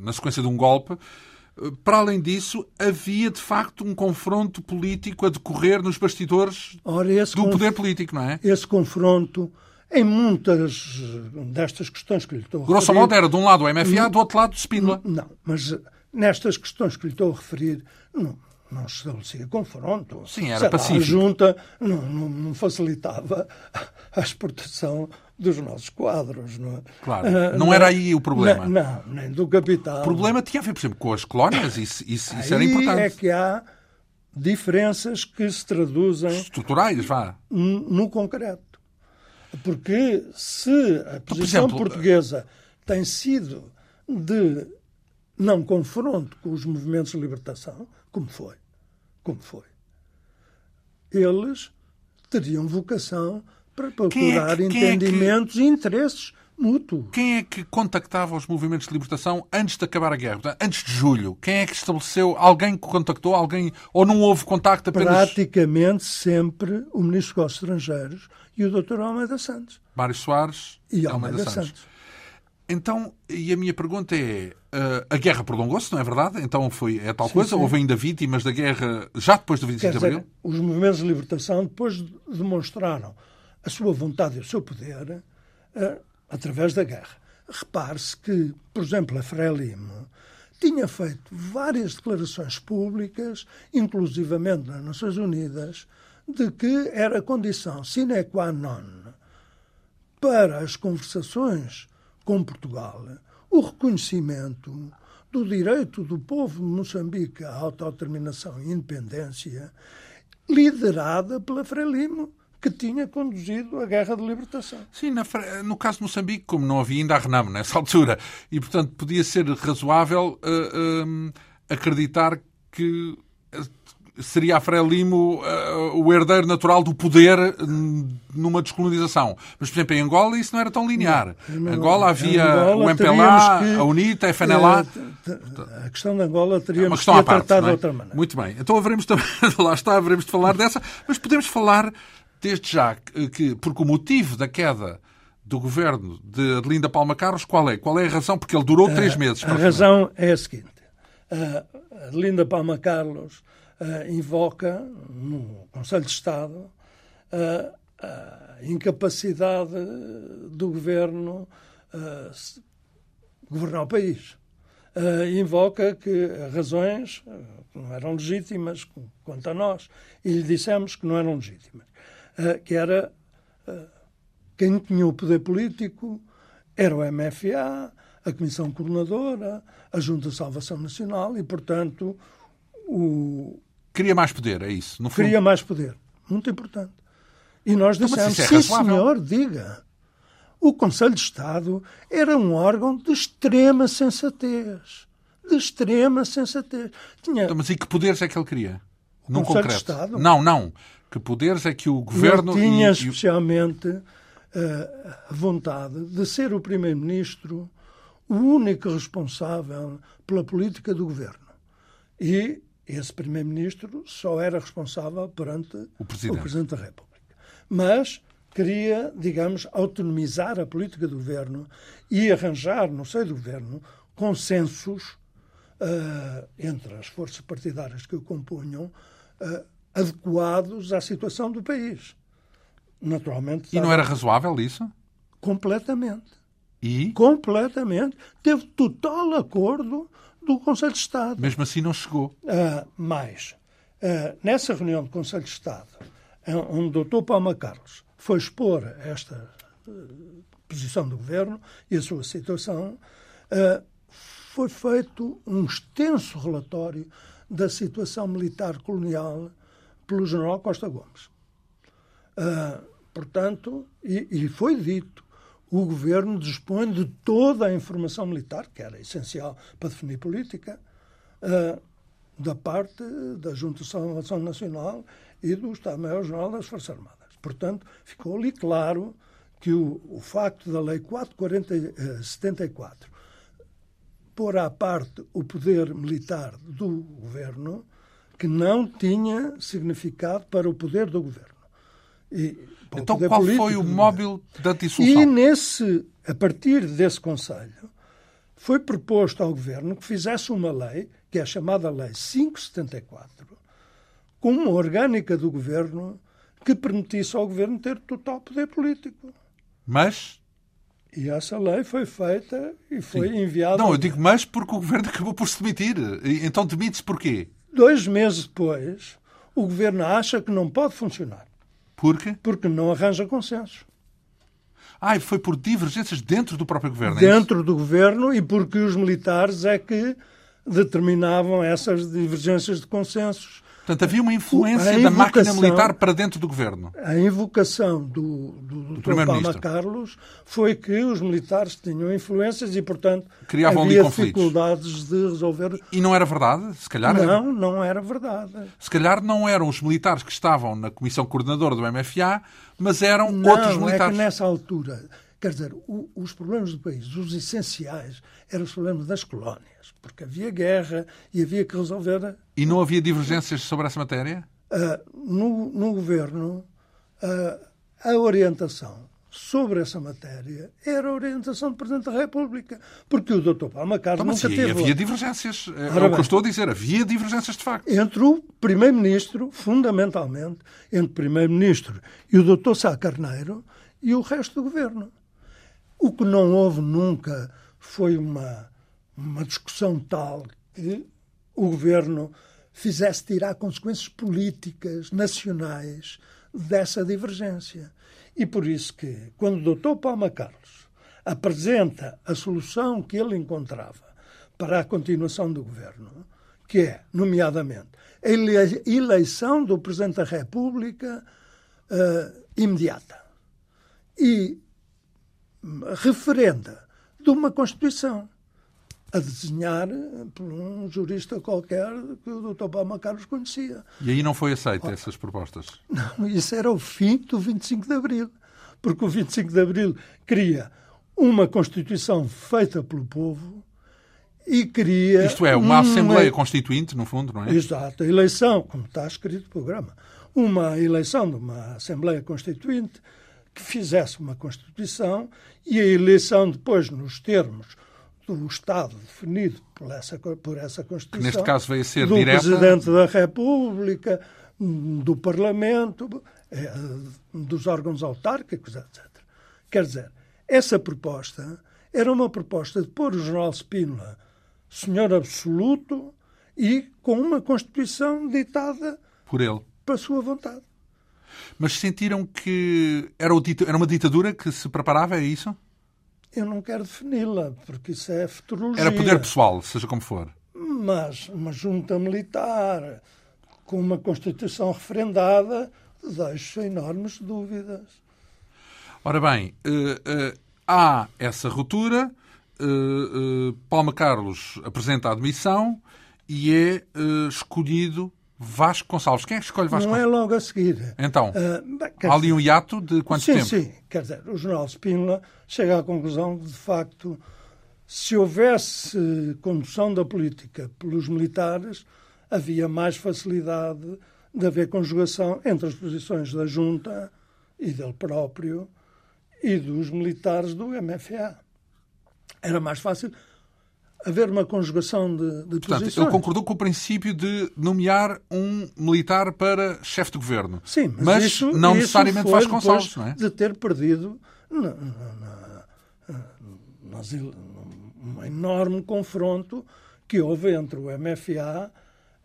na sequência de um golpe, eh, para além disso, havia de facto um confronto político a decorrer nos bastidores Ora, do poder político, não é? Esse confronto em muitas destas questões que lhe estou a referir... Grosso modo era de um lado o MFA, do outro lado o Spínola. Não, mas nestas questões que lhe estou a referir, não, não se estabelecia confronto. Sim, era pacífico. a junta não, não, não, facilitava a exportação dos nossos quadros. Não, é? claro, ah, não, era aí o problema. Não, nem do capital. O problema tinha a ver, por exemplo, com as colónias, isso, isso, isso era importante. é que há diferenças que se traduzem... Estruturais, vá. No concreto. Porque se a posição exemplo, portuguesa tem sido de não confronto com os movimentos de libertação, como foi, como foi, eles teriam vocação para procurar é que, entendimentos é que, e interesses mútuos. Quem é que contactava os movimentos de libertação antes de acabar a guerra? Antes de julho? Quem é que estabeleceu? Alguém que contactou? Alguém? Ou não houve contacto apenas? Praticamente sempre o Ministro dos Estrangeiros e o Dr. Almeida Santos. Mário Soares e Almeida, Almeida Santos. Santos. Então, e a minha pergunta é: uh, a guerra prolongou-se, não é verdade? Então foi é tal sim, coisa? Sim. Houve ainda vítimas da guerra já depois do 25 de Abril? Os movimentos de libertação depois demonstraram a sua vontade e o seu poder uh, através da guerra. Repare-se que, por exemplo, a Frelimo tinha feito várias declarações públicas, inclusivamente nas Nações Unidas, de que era condição sine qua non para as conversações com Portugal o reconhecimento do direito do povo de Moçambique à autodeterminação e independência, liderada pela Frelimo, que tinha conduzido a guerra de libertação. Sim, no caso de Moçambique, como não havia ainda a Renamo nessa altura, e portanto podia ser razoável uh, uh, acreditar que seria a Frelimo uh, o herdeiro natural do poder numa descolonização. Mas, por exemplo, em Angola isso não era tão linear. Em Angola havia Angola, o MPLA, que, a UNITA, a FNLA. a questão de Angola teríamos é que ter tratado é? de outra maneira. Muito bem. Então haveremos também, lá está, haveremos de falar dessa, mas podemos falar desde já que, porque o motivo da queda do governo de Adelinda Palma Carlos, qual é? Qual é a razão? Porque ele durou três meses. A razão é a seguinte. Adelinda Palma Carlos uh, invoca no Conselho de Estado uh, a incapacidade do governo uh, governar o país. invoca que razões não eram legítimas quanto a nós e lhe dissemos que não eram legítimas. que era quem tinha o poder político era o MFA, a Comissão Coordenadora, a Junta de Salvação Nacional e, portanto, o, Queria mais poder, é isso? No fundo... Queria mais poder. Muito importante. E nós então, dissemos, é sim senhor, diga. O Conselho de Estado era um órgão de extrema sensatez. De extrema sensatez. Tinha... Então, mas e que poderes é que ele queria? O Conselho concreto. de Estado? Não, não. Que poderes é que o governo... Ele tinha e, especialmente a vontade de ser o Primeiro-Ministro o único responsável pela política do governo. E esse Primeiro-Ministro só era responsável perante o Presidente. o Presidente da República. Mas queria, digamos, autonomizar a política do governo e arranjar, no seio do governo, consensos uh, entre as forças partidárias que o compunham, uh, adequados à situação do país. Naturalmente. E não era razoável isso? Completamente. E? Completamente. Teve total acordo do Conselho de Estado. Mesmo assim não chegou. Uh, mais, uh, nessa reunião do Conselho de Estado, onde o Dr. Palma Carlos foi expor esta uh, posição do Governo e a sua situação, foi feito um extenso relatório da situação militar colonial pelo general Costa Gomes. portanto, e, e foi dito o governo dispõe de toda a informação militar, que era essencial para definir política, uh, da parte da Junta de Salvação Nacional e do Estado-Maior-General das Forças Armadas. Portanto, ficou ali claro que o, o facto da Lei 44074 pôr à parte o poder militar do governo que não tinha significado para o poder do governo. E, então, qual foi o móvel da dissolução? E nesse, a partir desse Conselho, foi proposto ao Governo que fizesse uma lei, que é a chamada Lei 574, com uma orgânica do Governo que permitisse ao Governo ter total poder político. Mas e essa lei foi feita e foi Sim. enviada. Não, eu digo mas porque o governo acabou por se demitir. Então demite-se porquê? Dois meses depois, o governo acha que não pode funcionar. Por quê? Porque não arranja consenso. Ah, foi por divergências dentro do próprio governo? É dentro do governo e porque os militares é que determinavam essas divergências de consensos. Portanto, havia uma influência da máquina militar para dentro do governo. A invocação do, do, do Palma Carlos foi que os militares tinham influências e, portanto, Criavam havia dificuldades de resolver. E não era verdade? Se calhar Não, não era verdade. Se calhar não eram os militares que estavam na comissão coordenadora do MFA, mas eram não, outros militares. É que nessa altura Quer dizer, o, os problemas do país, os essenciais, eram os problemas das colónias, porque havia guerra e havia que resolver. E não havia divergências sobre essa matéria? Uh, no, no, governo, uh, a orientação sobre essa matéria era a orientação do Presidente da República, porque o Dr. Palma Carlos nunca teve... havia divergências, é Ora o que eu estou a dizer, havia divergências de facto. Entre o Primeiro-Ministro, fundamentalmente, entre o Primeiro-Ministro e o Dr. Sá Carneiro e o resto do Governo. O que não houve nunca foi uma, uma discussão tal que o governo fizesse tirar consequências políticas nacionais dessa divergência. E por isso que, quando o Dr. Palma Carlos apresenta a solução que ele encontrava para a continuação do governo, que é, nomeadamente, a eleição do Presidente da República uh, imediata e referenda de uma Constituição a desenhar por um jurista qualquer que o Dr. Palma Carlos conhecia. E aí não foi aceita essas propostas? Não, isso era o fim do 25 de Abril. Porque o 25 de Abril queria uma Constituição feita pelo povo e queria... Isto é, uma, uma Assembleia Constituinte, no fundo, não é? Exato. A eleição, como está escrito no programa, uma eleição de uma Assembleia Constituinte que fizesse uma Constituição e a eleição depois, nos termos do Estado definido por essa, por essa Constituição, que neste caso veio a ser do direta... Presidente da República, do Parlamento, eh, dos órgãos autárquicos, etc. Quer dizer, essa proposta era uma proposta de pôr o General Spínola senhor absoluto e com uma Constituição ditada por ele, para a sua vontade. Mas sentiram que era, uma ditadura que se preparava, é isso? Eu não quero defini-la, porque isso é futurologia. Era poder pessoal, seja como for. Mas uma junta militar com uma Constituição referendada deixa enormes dúvidas. Ora bem, uh, uh, há essa ruptura, uh, Palma Carlos apresenta a admissão e é escolhido Vasco Gonçalves. Quem é que escolhe Vasco Não é logo a seguir. Então, uh, há ali um hiato de quanto sim, tempo? Sim, quer dizer, o jornal Spínola chega à conclusão que, de facto, se houvesse condução da política pelos militares, havia mais facilidade de haver conjugação entre as posições da Junta e dele próprio e dos militares do MFA. Era mais fácil haver uma conjugação de, de Portanto, posições. ele concordou com o princípio de nomear um militar para chefe de governo. Sim, mas, mas isso, não isso necessariamente foi Vasconcelos, não é? De ter perdido na, na, na, um enorme confronto que houve entre o MFA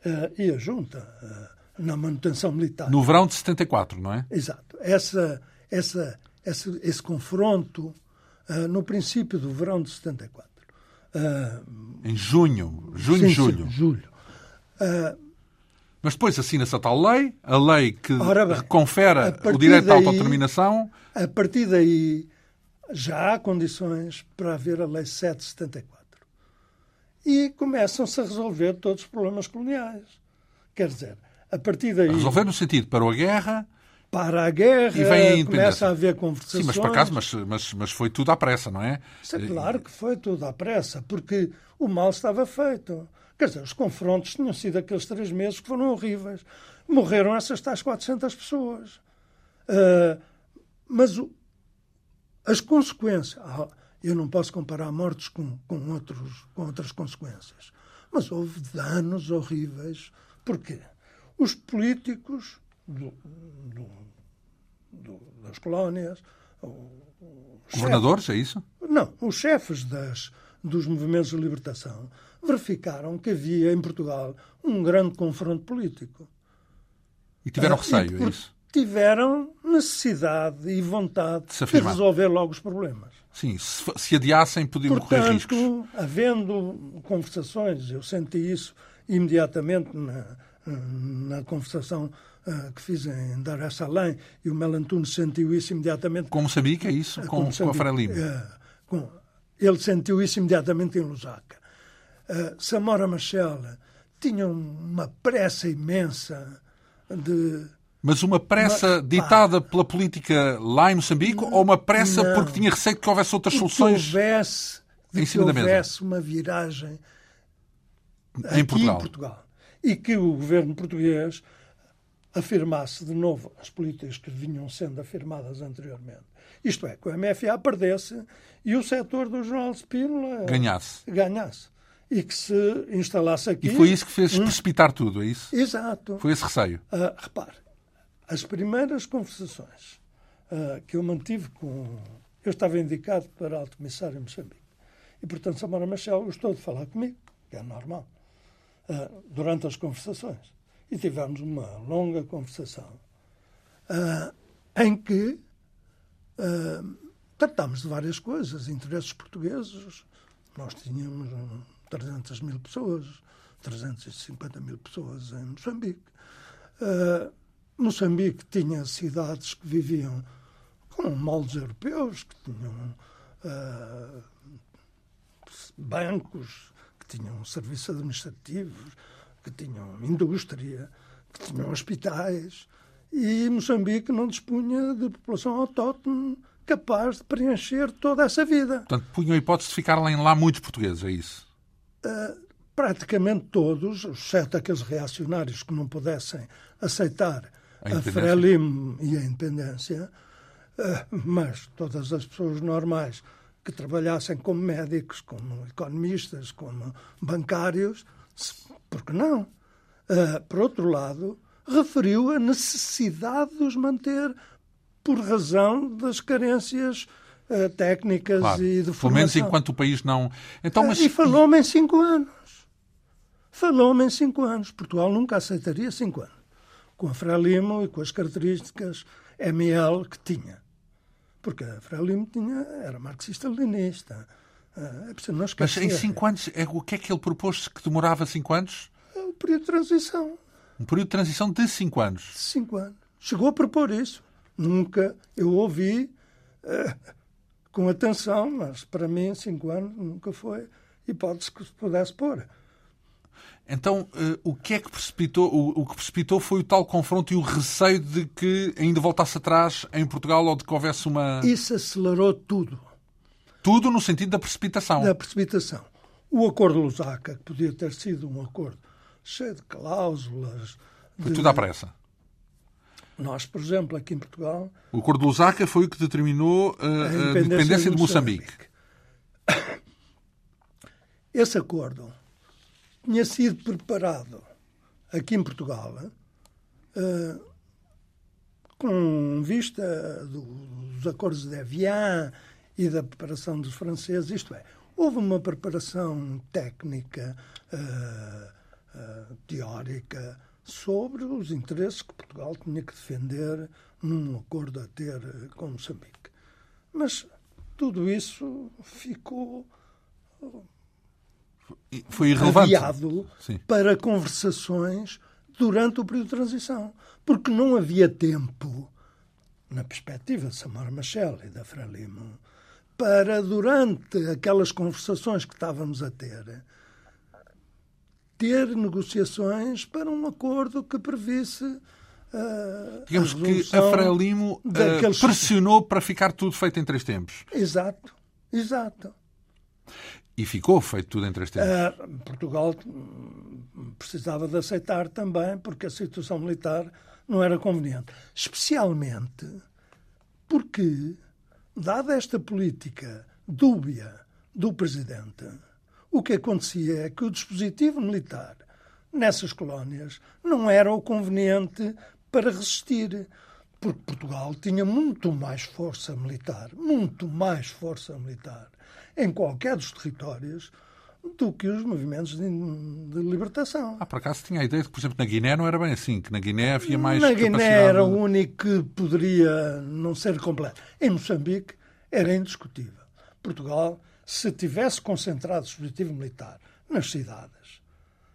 uh, e a Junta uh, na manutenção militar. No verão de 74, não é? Exato. Essa, essa, esse, esse confronto uh, no princípio do verão de 74 Uh, em junho, junho, sim, julho. Sim, julho. Uh, Mas depois assina-se a tal lei, a lei que bem, confere o direito daí, à autodeterminação. A partir daí já há condições para haver a Lei 774. E começam-se a resolver todos os problemas coloniais. Quer dizer, a partir daí. resolver no sentido para a guerra, para a guerra, e vem a começa a haver conversações. Sim, mas por acaso, mas, mas, mas foi tudo à pressa, não é? Isso é claro que foi tudo à pressa, porque o mal estava feito. Quer dizer, os confrontos tinham sido aqueles três meses que foram horríveis. Morreram essas tais 400 pessoas. Uh, mas o, as consequências... Eu não posso comparar mortes com, com, outros, com outras consequências. Mas houve danos horríveis. Porquê? Os políticos do, do, do, das colónias. Governadores, chefes, é isso? Não, os chefes das, dos movimentos de libertação verificaram que havia em Portugal um grande confronto político. E tiveram ah, receio, e, é isso? Tiveram necessidade e vontade de, de, resolver logo os problemas. Sim, se, se adiassem podiam Portanto, correr riscos. havendo conversações, eu senti isso imediatamente na, na conversação uh, que fiz em Dar es Salaam e o Melantuno sentiu isso imediatamente. Com Moçambique, é isso? Com, com, com a Frelimo? Uh, ele sentiu isso imediatamente em Lusaka. Uh, Samora Machel tinha uma pressa imensa de... Mas uma pressa uma, ditada pela política lá em Moçambique não, ou uma pressa não, porque tinha receio de que houvesse outras soluções que houvesse, em cima que houvesse uma viragem em Portugal. em Portugal e que o governo português afirmasse de novo as políticas que vinham sendo afirmadas anteriormente. Isto é, que o MFA perdesse e o setor do Jornal de Spínola ganhasse. ganhasse. E que se instalasse aqui. E foi isso que fez um... precipitar tudo, é isso? Exato. Foi esse receio. Uh, repare, as primeiras conversações uh, que eu mantive com. Eu estava indicado para alto comissário em Moçambique. E, portanto, Samara Machel gostou de falar comigo, que é normal, uh, durante as conversações e tivemos uma longa conversação uh, em que uh, tratámos de várias coisas, interesses portugueses. Nós tínhamos 300 mil pessoas, 350 mil pessoas em Moçambique. Uh, Moçambique tinha cidades que viviam com moldes europeus, que tinham bancos, que tinham serviços administrativos, que tinham indústria, que tinham hospitais, e Moçambique não dispunha de população autóctone capaz de preencher toda essa vida. Portanto, punham a hipótese de ficarem lá muitos portugueses, é isso? Uh, praticamente todos, exceto aqueles reacionários que não pudessem aceitar a, a Frelimo e a independência, uh, mas todas as pessoas normais que trabalhassem como médicos, como economistas, como bancários, porque não? Uh, por outro lado, referiu a necessidade de os manter por razão das carências uh, técnicas claro. e de formação. Pelo menos enquanto o país não... Então, mas... Uh, e falou-me em cinco anos. Falou-me em cinco anos. Portugal nunca aceitaria cinco anos. Com a Frelimo e com as características ML que tinha. Porque a Frelimo tinha, era marxista-leninista é preciso não esquecer. Mas em cinco anos, é, o que é que ele propôs que demorava cinco anos? É um período de transição. Um período de transição de cinco anos? De cinco anos. Chegou a propor isso. Nunca eu ouvi uh, com atenção, mas para mim cinco anos nunca foi hipótese que se pudesse pôr. Então, uh, o que é que precipitou? O, o, que precipitou foi o tal confronto e o receio de que ainda voltasse atrás em Portugal ou de que houvesse uma. Isso acelerou tudo. Tudo no sentido da precipitação. Da precipitação. O acordo de Lusaka, que podia ter sido um acordo cheio de cláusulas. Foi de... tudo à pressa. Nós, por exemplo, aqui em Portugal. O acordo de Lusaka foi o que determinou uh, a, independência, a independência de Moçambique. Moçambique. Esse acordo tinha sido preparado aqui em Portugal uh, com vista dos acordos de Evian e da preparação dos franceses, isto é, houve uma preparação técnica, uh, uh, teórica, sobre os interesses que Portugal tinha que defender num acordo a ter com Moçambique. Mas tudo isso ficou foi irrelevante. Para conversações durante o período de transição. Porque não havia tempo, na perspectiva de Samar Machel e da Frelimo, para, durante aquelas conversações que estávamos a ter, ter negociações para um acordo que previsse. Uh, Digamos a que a Frelimo uh, daqueles... pressionou para ficar tudo feito em três tempos. Exato, exato. E ficou feito tudo em três tempos. Uh, Portugal precisava de aceitar também, porque a situação militar não era conveniente. Especialmente porque, dada esta política dúbia do Presidente, o que acontecia é que o dispositivo militar nessas colónias não era o conveniente para resistir. Porque Portugal tinha muito mais força militar, muito mais força militar em qualquer dos territórios do que os movimentos de, de, libertação. Ah, por acaso tinha a ideia de que, por exemplo, na Guiné não era bem assim, que na Guiné havia mais. Na Guiné era o único que poderia não ser completo. Em Moçambique era indiscutível. Portugal, se tivesse concentrado o dispositivo militar nas cidades,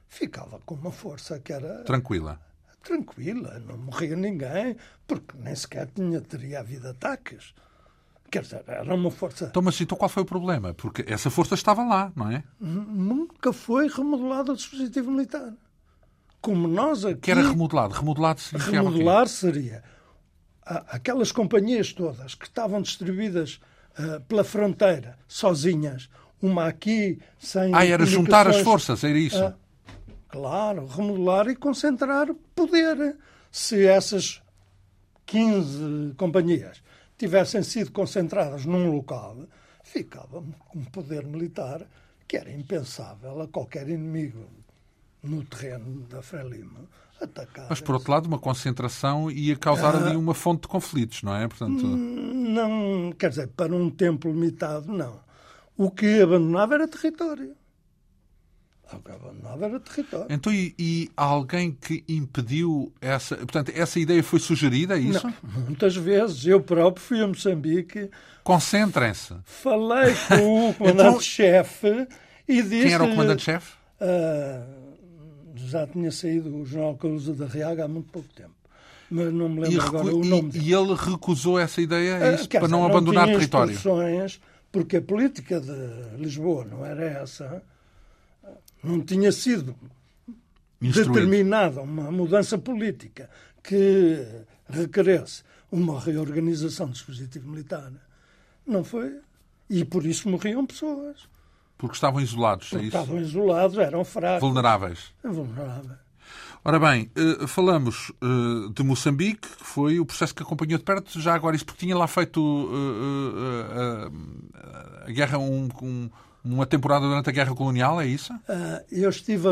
ficava com uma força que era. Tranquila. Tranquila, não morria ninguém, porque nem sequer tinha, teria havido ataques. Quer dizer, era uma força. Então, mas então qual foi o problema? Porque essa força estava lá, não é? Nunca foi remodelado o dispositivo militar. Como nós aqui. Que era remodelado? Remodelado seria. Remodelar seria. Aquelas companhias todas que estavam distribuídas uh, pela fronteira, sozinhas, uma aqui, sem. Ah, era juntar as forças, era isso. Uh, claro, remodelar e concentrar poder. Se essas 15 companhias tivessem sido concentradas num local, ficava um poder militar que era impensável a qualquer inimigo no terreno da Frelimo atacar. Mas, por outro lado, uma concentração ia causar ali ah. uma fonte de conflitos, não é? Portanto... Não, quer dizer, para um tempo limitado, não. O que abandonava era território. Abandonava era território. Então, e, e, alguém que impediu essa. Portanto, essa ideia foi sugerida, é isso? Não, muitas vezes. Eu próprio fui a Moçambique. Concentrem-se. Falei com o comandante-chefe então, e disse. Quem era o comandante-chefe? Uh, já tinha saído o Jornal Calusa da Riaga há muito pouco tempo. Mas não me lembro agora o nome e, e ele recusou essa ideia, é isso, uh, para dizer, não abandonar não território? Porque a política de Lisboa não era essa não tinha sido Instruído. determinada uma mudança política que requeresse uma reorganização do dispositivo militar, não foi. E por isso morriam pessoas. Porque estavam isolados, Porque é isso? Estavam isolados, eram fracos. Vulneráveis. Vulneráveis. Ora bem, eh, falamos eh, de Moçambique, que foi o processo que acompanhou de perto, já agora isso porque tinha lá feito eh, a guerra um, um uma temporada durante a Guerra Colonial, é isso? Uh, eu estive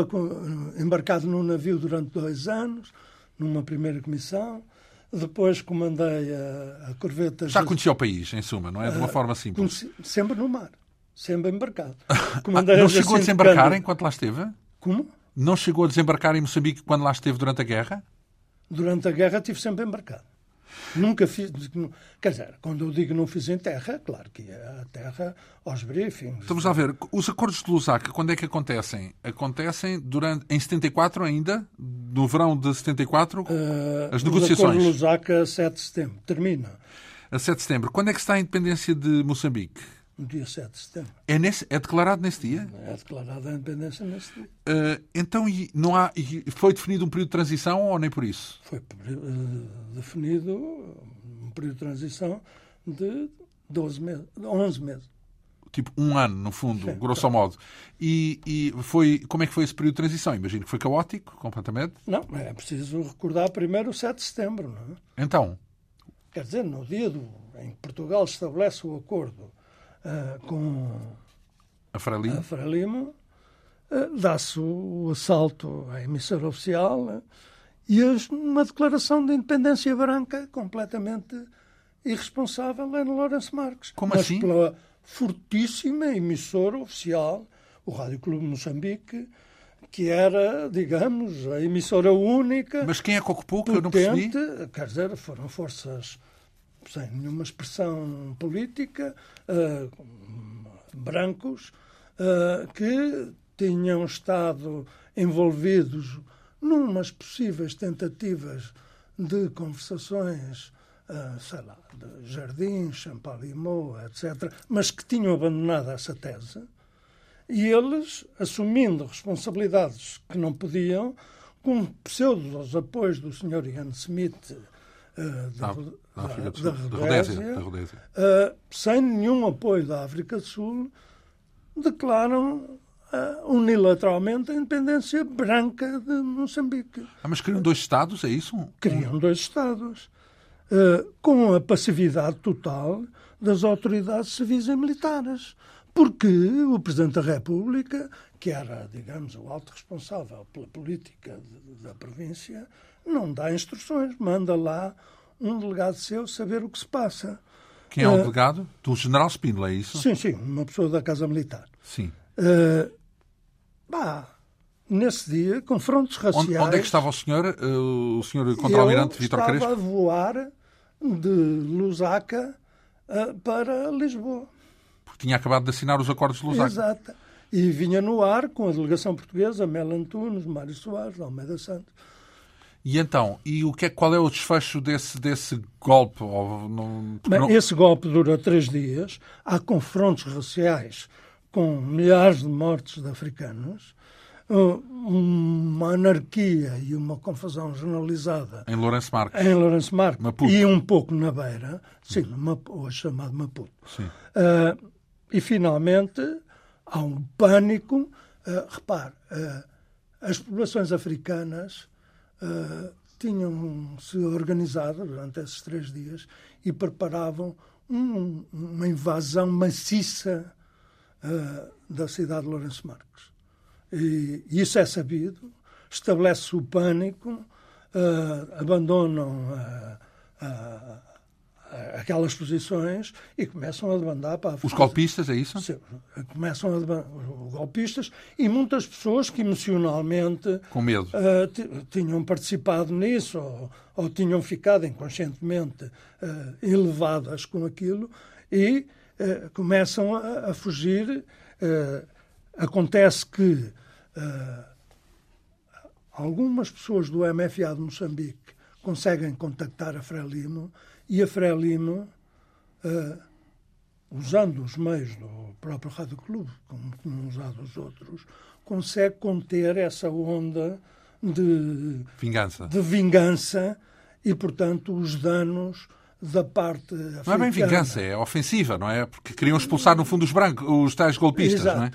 embarcado num navio durante dois anos, numa primeira comissão. Depois comandei a, a corveta. Já conhecia o país, em suma, não é? De uma uh, forma simples. Conheci, sempre no mar, sempre embarcado. Comandei não chegou a desembarcar enquanto lá esteve? Como? Não chegou a desembarcar em Moçambique quando lá esteve durante a guerra? Durante a guerra estive sempre embarcado. Nunca fiz. Quer dizer, quando eu digo não fiz em terra, claro que ia à terra aos briefings. Estamos a ver, os acordos de Lusaka, quando é que acontecem? Acontecem durante, em 74 ainda? No verão de 74? Uh, as negociações? Os acordos de Lusaka, 7 de setembro. Termina. A 7 de setembro. Quando é que está a independência de Moçambique? No dia 7 de setembro. É, nesse, é declarado nesse dia? É declarada a independência nesse dia. Uh, então, não há, foi definido um período de transição ou nem por isso? Foi uh, definido um período de transição de 12 meses, 11 meses. Tipo, um ano, no fundo, Sim, grosso modo. E, e, foi, como é que foi esse período de transição? Imagino que foi caótico, completamente. Não, é preciso recordar primeiro o 7 de setembro, não é? Então? Quer dizer, no dia do, em que Portugal estabelece o acordo uh, com a Frelimo, Frelimo uh, dá-se o, o, assalto à emissora oficial uh, e uma declaração de independência branca completamente irresponsável é no Lourenço Marques. Como Mas assim? pela fortíssima emissora oficial, o Rádio Clube Moçambique, que era, digamos, a emissora única. Mas quem é que ocupou, que eu não percebi? Quer dizer, foram forças sem nenhuma expressão política, uh, brancos, uh, que tinham estado envolvidos numas possíveis tentativas de conversações, uh, sei lá, de Jardim, Champalimau, etc., mas que tinham abandonado essa tese, e eles, assumindo responsabilidades que não podiam, com pseudos apoios do Sr. Ian Smith, uh, da, da, da, da, Rodésia, Rodésia. Uh, sem nenhum apoio da África do Sul, declaram uh, unilateralmente a independência branca de Moçambique. Ah, mas criam dois Estados, é isso? Criam dois Estados. Uh, com a passividade total das autoridades civis e militares. Porque o Presidente da República, que era, digamos, o alto responsável pela política de, da província, não dá instruções, manda lá um delegado seu saber o que se passa. Quem é o uh, delegado? Do general Spínola, é isso? Sim, sim, uma pessoa da Casa Militar. Sim. Uh, bah, nesse dia, confrontos raciais... Onde, onde é que estava o senhor, uh, o senhor contra-almirante Vítor Crespo? estava a voar de Lusaka para Lisboa. Tinha acabado de assinar os acordos de Lusaka. Exato. E vinha no ar com a delegação portuguesa, Mel Antunes, Mário Soares, Almeida Santos. E então, e o que é, qual é o desfecho desse, desse golpe? Não, Bem, não... Esse golpe dura três dias. Há confrontos raciais com milhares de mortes de africanos, uma anarquia e uma confusão generalizada. Em Lourenço Marques. Em Lourenço Marques. Maputo. E um pouco na Beira, sim, hoje chamado Maputo. Sim. Uh, e finalmente há um pânico. Uh, repare, uh, as populações africanas uh, tinham-se organizado durante esses três dias e preparavam um, uma invasão maciça da cidade de Lourenço Marques. E, e isso é sabido, estabelece o pânico, abandonam a aquelas posições e começam a demandar para a Os golpistas, é isso? Sim, começam a demandar os golpistas e muitas pessoas que emocionalmente com medo uh, tinham participado nisso ou, ou tinham ficado inconscientemente uh, elevadas com aquilo e uh, começam a, a fugir. acontece que algumas pessoas do MFA de Moçambique conseguem contactar a Frelimo e a Frelimo, uh, usando os meios do próprio Rádio Clube, como tinham usado os outros, consegue conter essa onda de vingança, de vingança e, portanto, os danos da parte africana. Não é bem vingança, é ofensiva, não é? Porque queriam expulsar, no fundo, os brancos, os tais golpistas, Exato. não é?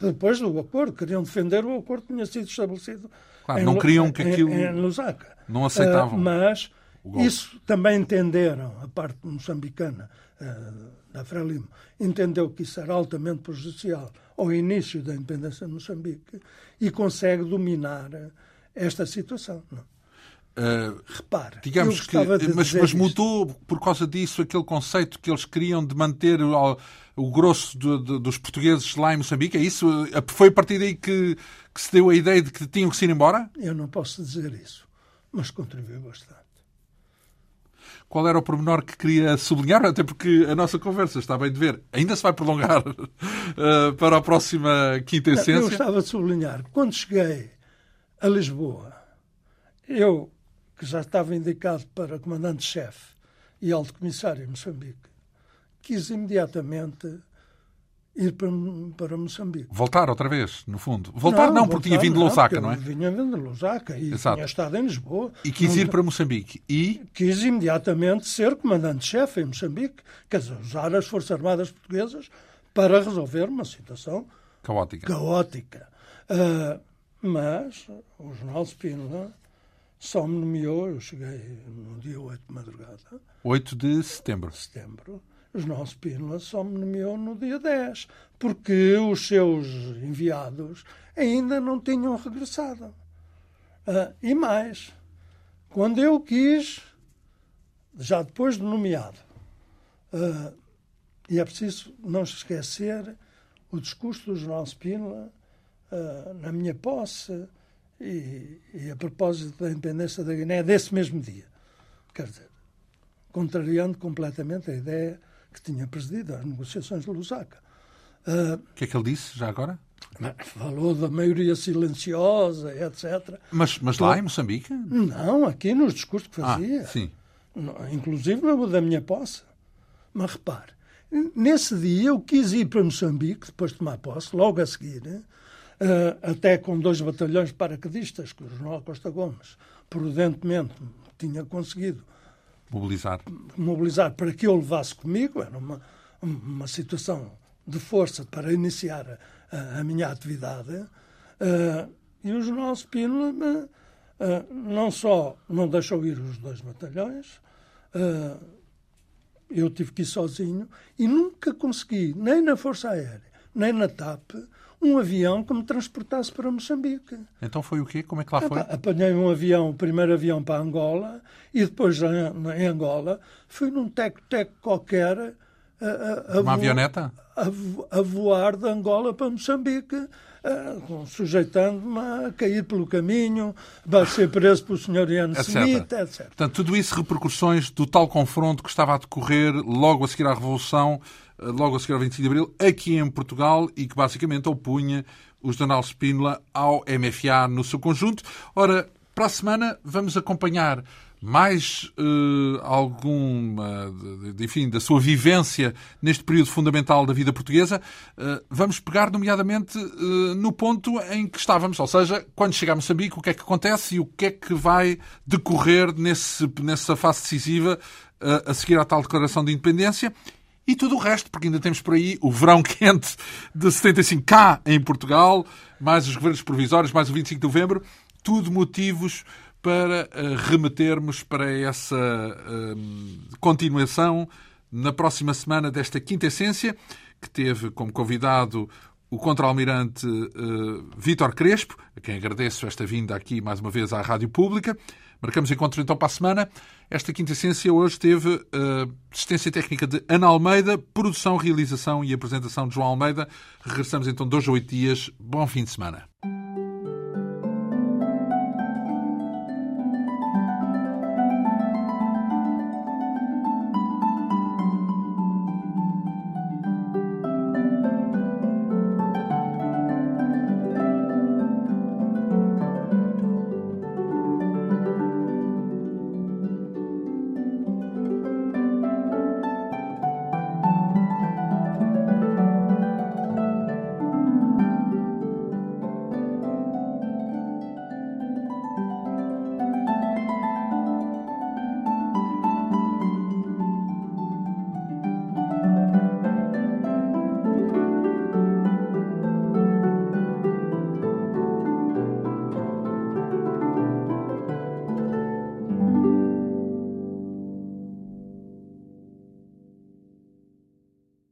Depois do acordo, queriam defender o acordo que tinha sido estabelecido. Claro, não queriam que aquilo. Em, em Lusaka. Não aceitavam. Uh, mas isso também entenderam, a parte moçambicana uh, da Frelimo, entendeu que isso era altamente prejudicial ao início da independência de Moçambique e consegue dominar esta situação. Uh, Repare, digamos que, mas, mas mudou por causa disso aquele conceito que eles queriam de manter o, o grosso de, de, dos portugueses lá em Moçambique. É isso? Foi a partir daí que, que se deu a ideia de que tinham que se ir embora? Eu não posso dizer isso, mas contribuiu bastante. Qual era o pormenor que queria sublinhar, até porque a nossa conversa está bem de ver, ainda se vai prolongar uh, para a próxima quinta essência. Eu gostava de sublinhar, quando cheguei a Lisboa, eu, que já estava indicado para comandante-chefe e alto comissário em Moçambique, quis imediatamente ir para, para Moçambique. Voltar outra vez, no fundo. Voltar não, não porque voltar, tinha vindo de Lusaka, não, não é? Vinha vindo de Lusaka e Exato. tinha estado em Lisboa. E quis ir para Moçambique. E? Quis imediatamente ser comandante-chefe em Moçambique, quer dizer, usar as Forças Armadas Portuguesas para resolver uma situação caótica. caótica. Uh, mas o Jornal Spínola só me nomeou, eu cheguei no dia 8 de madrugada. 8 de setembro. Setembro nossos Spínola só me nomeou no dia 10, porque os seus enviados ainda não tinham regressado. Uh, e mais, quando eu quis, já depois de nomeado, uh, e é preciso não esquecer o discurso do Jornal Spínola uh, na minha posse e, e, a propósito da independência da Guiné desse mesmo dia. Quer dizer, contrariando completamente a ideia que tinha presidido as negociações de Lusaka. Uh, o que é que ele disse, já agora? Falou da maioria silenciosa, etc. Mas, mas lá em Moçambique? Não, aqui nos discursos que ah, fazia. Ah, sim. Inclusive no da minha posse. Mas repare, nesse dia eu quis ir para Moçambique, depois de tomar posse, logo a seguir, uh, até com dois batalhões paraquedistas que o Jornal Costa Gomes prudentemente tinha conseguido Mobilizar. Mobilizar para que eu levasse comigo, era uma, uma situação de força para iniciar a, a minha atividade. Uh, e o Jornal Spínola uh, não só não deixou ir os dois batalhões, uh, eu tive que ir sozinho e nunca consegui, nem na Força Aérea, nem na TAP, um avião que me transportasse para Moçambique. Então foi o quê? Como é que lá foi? Apanhei um avião, o primeiro avião para Angola, e depois em Angola fui num teco-teco qualquer. A, a, a Uma avioneta? A, a, voar de Angola para Moçambique, sujeitando-me a cair pelo caminho, vai ser preso pelo Sr. Ian Smith, etc. Portanto, tudo isso repercussões do tal confronto que estava a decorrer logo a seguir à Revolução eh, logo a seguir ao 25 de Abril, aqui em Portugal, e que basicamente opunha o Jornal Spínola ao MFA no seu conjunto. Ora, para a semana vamos acompanhar mais uh, alguma, enfim, da sua vivência neste período fundamental da vida portuguesa, uh, vamos pegar nomeadamente uh, no ponto em que estávamos, ou seja, quando chega a Moçambique, o que é que acontece e o que é que vai decorrer nesse, nessa fase decisiva a seguir à tal declaração de independência e tudo o resto, porque ainda temos por aí o verão quente de 75 cá em Portugal, mais os governos provisórios, mais o 25 de novembro, tudo motivos para uh, remetermos para essa uh, continuação na próxima semana desta quinta essência, que teve como convidado o contra-almirante uh, Vítor Crespo, a quem agradeço esta vinda aqui mais uma vez à Rádio Pública. Marcamos encontro então para a semana. Esta quinta essência hoje teve uh, assistência técnica de Ana Almeida, produção, realização e apresentação de João Almeida. Regressamos então dois a oito dias. Bom fim de semana.